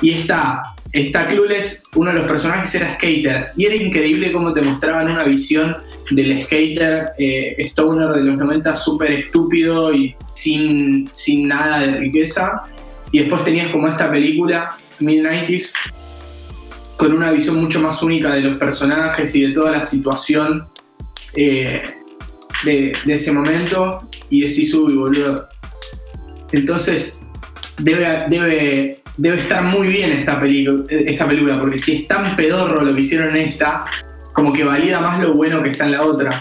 S4: Y está, está Clueless, uno de los personajes era skater. Y era increíble cómo te mostraban una visión del skater eh, stoner de los 90 súper estúpido y sin, sin nada de riqueza. Y después tenías como esta película, Mid-90s, con una visión mucho más única de los personajes y de toda la situación eh, de, de ese momento. Y decís, uy, boludo. Entonces, debe, debe, debe estar muy bien esta, pelicu- esta película, porque si es tan pedorro lo que hicieron en esta, como que valida más lo bueno que está en la otra.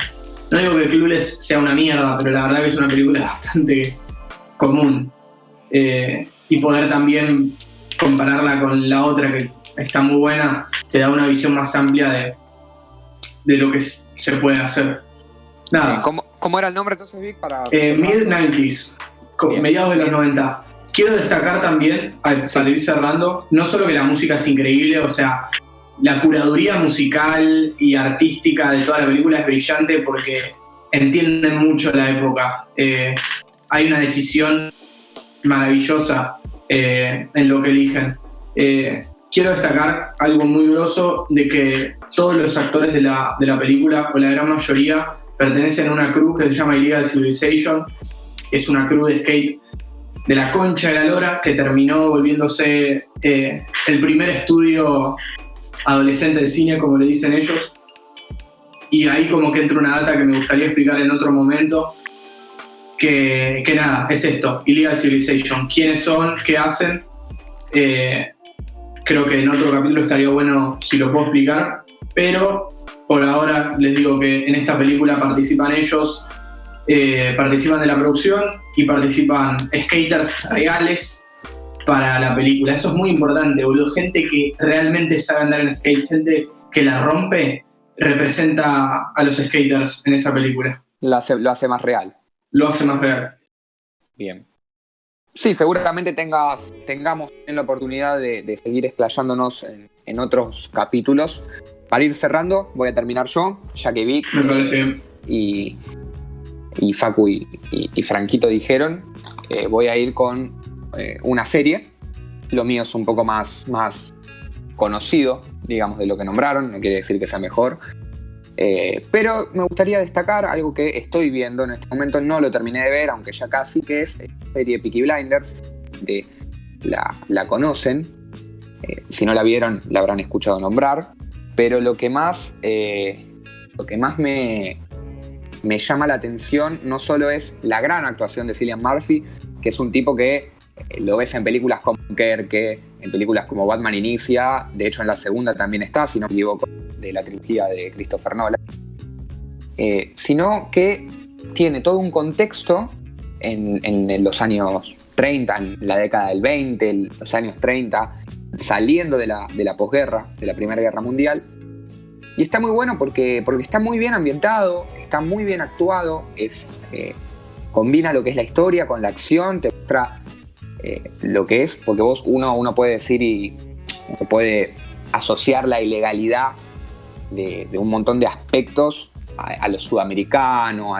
S4: No digo que Clueless sea una mierda, pero la verdad que es una película bastante común. Eh, y poder también compararla con la otra que está muy buena, te da una visión más amplia de, de lo que se puede hacer. Nada,
S1: ¿Cómo, cómo era el nombre entonces, Vic? Para
S4: eh, mid-90s, co-
S1: Bien.
S4: mediados de los 90. Quiero destacar también, al- para ir cerrando, no solo que la música es increíble, o sea, la curaduría musical y artística de toda la película es brillante porque entienden mucho la época. Eh, hay una decisión maravillosa eh, en lo que eligen. Eh, quiero destacar algo muy grosso de que todos los actores de la, de la película, o la gran mayoría, pertenecen a una crew que se llama Illegal Civilization, que es una crew de skate de la concha de la lora que terminó volviéndose eh, el primer estudio adolescente de cine, como le dicen ellos. Y ahí como que entra una data que me gustaría explicar en otro momento, que, que nada, es esto, Illegal Civilization. ¿Quiénes son? ¿Qué hacen? Eh, creo que en otro capítulo estaría bueno si lo puedo explicar, pero por ahora les digo que en esta película participan ellos, eh, participan de la producción y participan skaters reales para la película. Eso es muy importante, boludo. Gente que realmente sabe andar en skate, gente que la rompe, representa a los skaters en esa película.
S1: lo hace, lo hace más real.
S4: Lo hace más real.
S1: Bien. Sí, seguramente tengas, tengamos en la oportunidad de, de seguir explayándonos en, en otros capítulos. Para ir cerrando, voy a terminar yo, ya que Vic
S4: Me parece bien.
S1: y, y Facu y, Franquito dijeron, eh, voy a ir con eh, una serie. Lo mío es un poco más, más conocido, digamos, de lo que nombraron, no quiere decir que sea mejor. Eh, pero me gustaría destacar algo que estoy viendo en este momento, no lo terminé de ver, aunque ya casi, que es la serie Peaky Blinders, de, la, la conocen, Eh, si no la vieron la habrán escuchado nombrar, pero lo que más, eh, lo que más me, me llama la atención no solo es la gran actuación de Cillian Murphy, que es un tipo que eh, lo ves en películas como que en películas como Batman Inicia, de hecho en la segunda también está, si no me equivoco, de la trilogía de Christopher Nolan, Eh, sino que tiene todo un contexto en, en los años 30, en la década del 20, en los años 30, saliendo de la, de la posguerra, de la Primera Guerra Mundial. Y está muy bueno porque, porque está muy bien ambientado, está muy bien actuado, eh, combina lo que es la historia con la acción, te muestra eh, lo que es, porque vos uno, uno puede decir y puede asociar la ilegalidad de, un montón de aspectos a, a lo sudamericano.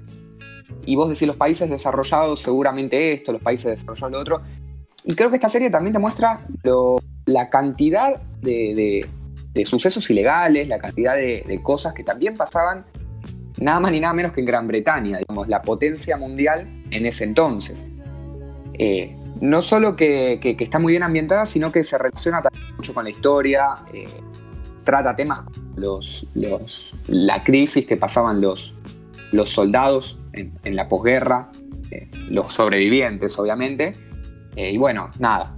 S1: y vos decís los países desarrollados seguramente esto, los países desarrollados lo otro. Y creo que esta serie también te muestra la cantidad de- de sucesos ilegales, la cantidad de, cosas que también pasaban nada más ni nada menos que en Gran Bretaña, digamos, la potencia mundial en ese entonces. Eh, no solo que, que- está muy bien ambientada, sino que se relaciona también mucho con la historia, eh, trata temas como los, los- la crisis que pasaban los, los soldados en, la posguerra, eh, los sobrevivientes, obviamente. Y bueno, nada.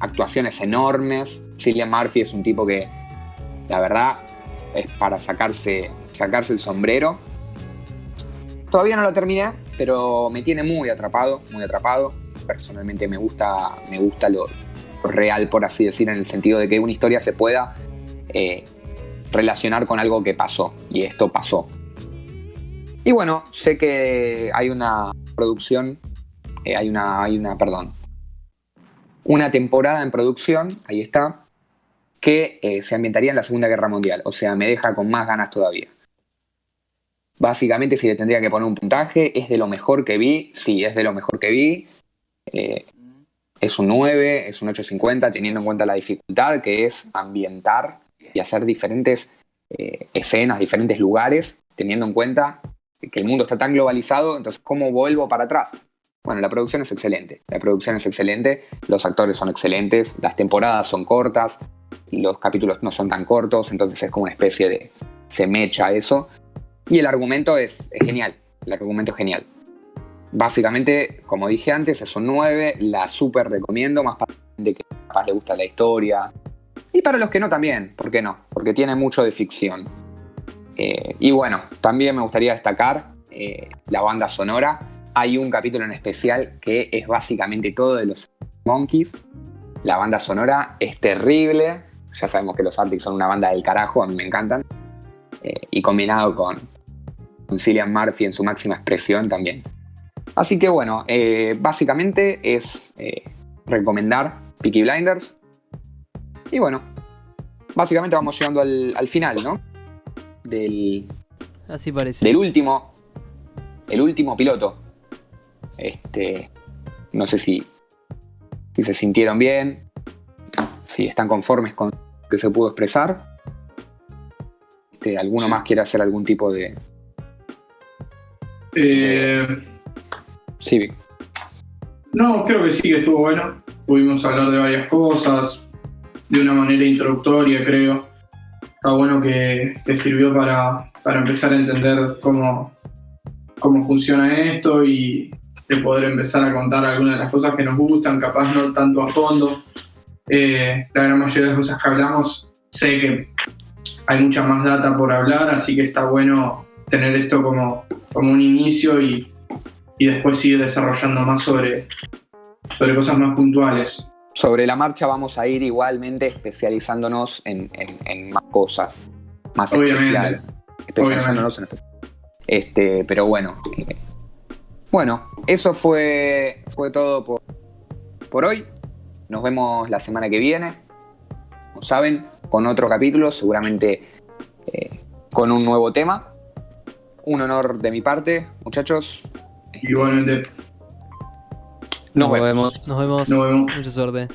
S1: Actuaciones enormes. Cillian Murphy es un tipo que, la verdad, es para sacarse, sacarse el sombrero. Todavía no lo terminé, pero me tiene muy atrapado, muy atrapado. personalmente me gusta, me gusta lo real, por así decir, en el sentido de que una historia se pueda eh, relacionar con algo que pasó, y esto pasó. Y bueno, sé que hay una producción, eh, hay una, hay una, perdón, una temporada en producción, ahí está, que eh, se ambientaría en la Segunda Guerra Mundial. O sea, me deja con más ganas todavía. Básicamente, si le tendría que poner un puntaje, es de lo mejor que vi. Sí, es de lo mejor que vi. Eh, es un 9, es un 8.50, teniendo en cuenta la dificultad que es ambientar y hacer diferentes eh, escenas, diferentes lugares, teniendo en cuenta que el mundo está tan globalizado, entonces, ¿cómo vuelvo para atrás? Bueno, la producción es excelente, la producción es excelente, los actores son excelentes, las temporadas son cortas, los capítulos no son tan cortos, entonces es como una especie de se mecha eso. Y el argumento es, genial, el argumento es genial. Básicamente, como dije antes, es un 9, la súper recomiendo, más para de que capaz le gusta la historia. Y para los que no también, ¿por qué no? Porque tiene mucho de ficción. Eh, y bueno, también me gustaría destacar eh, la banda sonora. Hay un capítulo en especial que es básicamente todo de los Monkeys. La banda sonora es terrible. Ya sabemos que los Arctic son una banda del carajo, a mí me encantan. Eh, y combinado con, con Cillian Murphy en su máxima expresión también. Así que bueno, eh, básicamente es eh, recomendar Peaky Blinders. Y bueno, básicamente vamos llegando al, final, ¿no? Del,
S3: Así parece.
S1: Del último, el último piloto. Este, no sé si, si se sintieron bien, si están conformes con lo que se pudo expresar. Este, ¿Alguno más quiere hacer algún tipo de,
S4: eh,
S1: sí.
S4: No, creo que sí que estuvo bueno. Pudimos hablar de varias cosas, de una manera introductoria, creo. Está bueno que, sirvió para, empezar a entender cómo, cómo funciona esto y de poder empezar a contar algunas de las cosas que nos gustan, capaz no tanto a fondo. Eh, la gran mayoría de las cosas que hablamos, sé que hay mucha más data por hablar, así que está bueno tener esto como, como un inicio y, después seguir desarrollando más sobre, sobre cosas más puntuales.
S1: Sobre la marcha vamos a ir igualmente especializándonos en, más cosas, más especiales. Especializándonos en Este, pero bueno. Bueno, eso fue, fue todo por, por hoy. Nos vemos la semana que viene. Como saben, con otro capítulo, seguramente eh, con un nuevo tema un honor de mi parte, muchachos.
S4: Igualmente.
S2: Nos, vemos.
S3: Nos vemos. Nos vemos. Mucha suerte.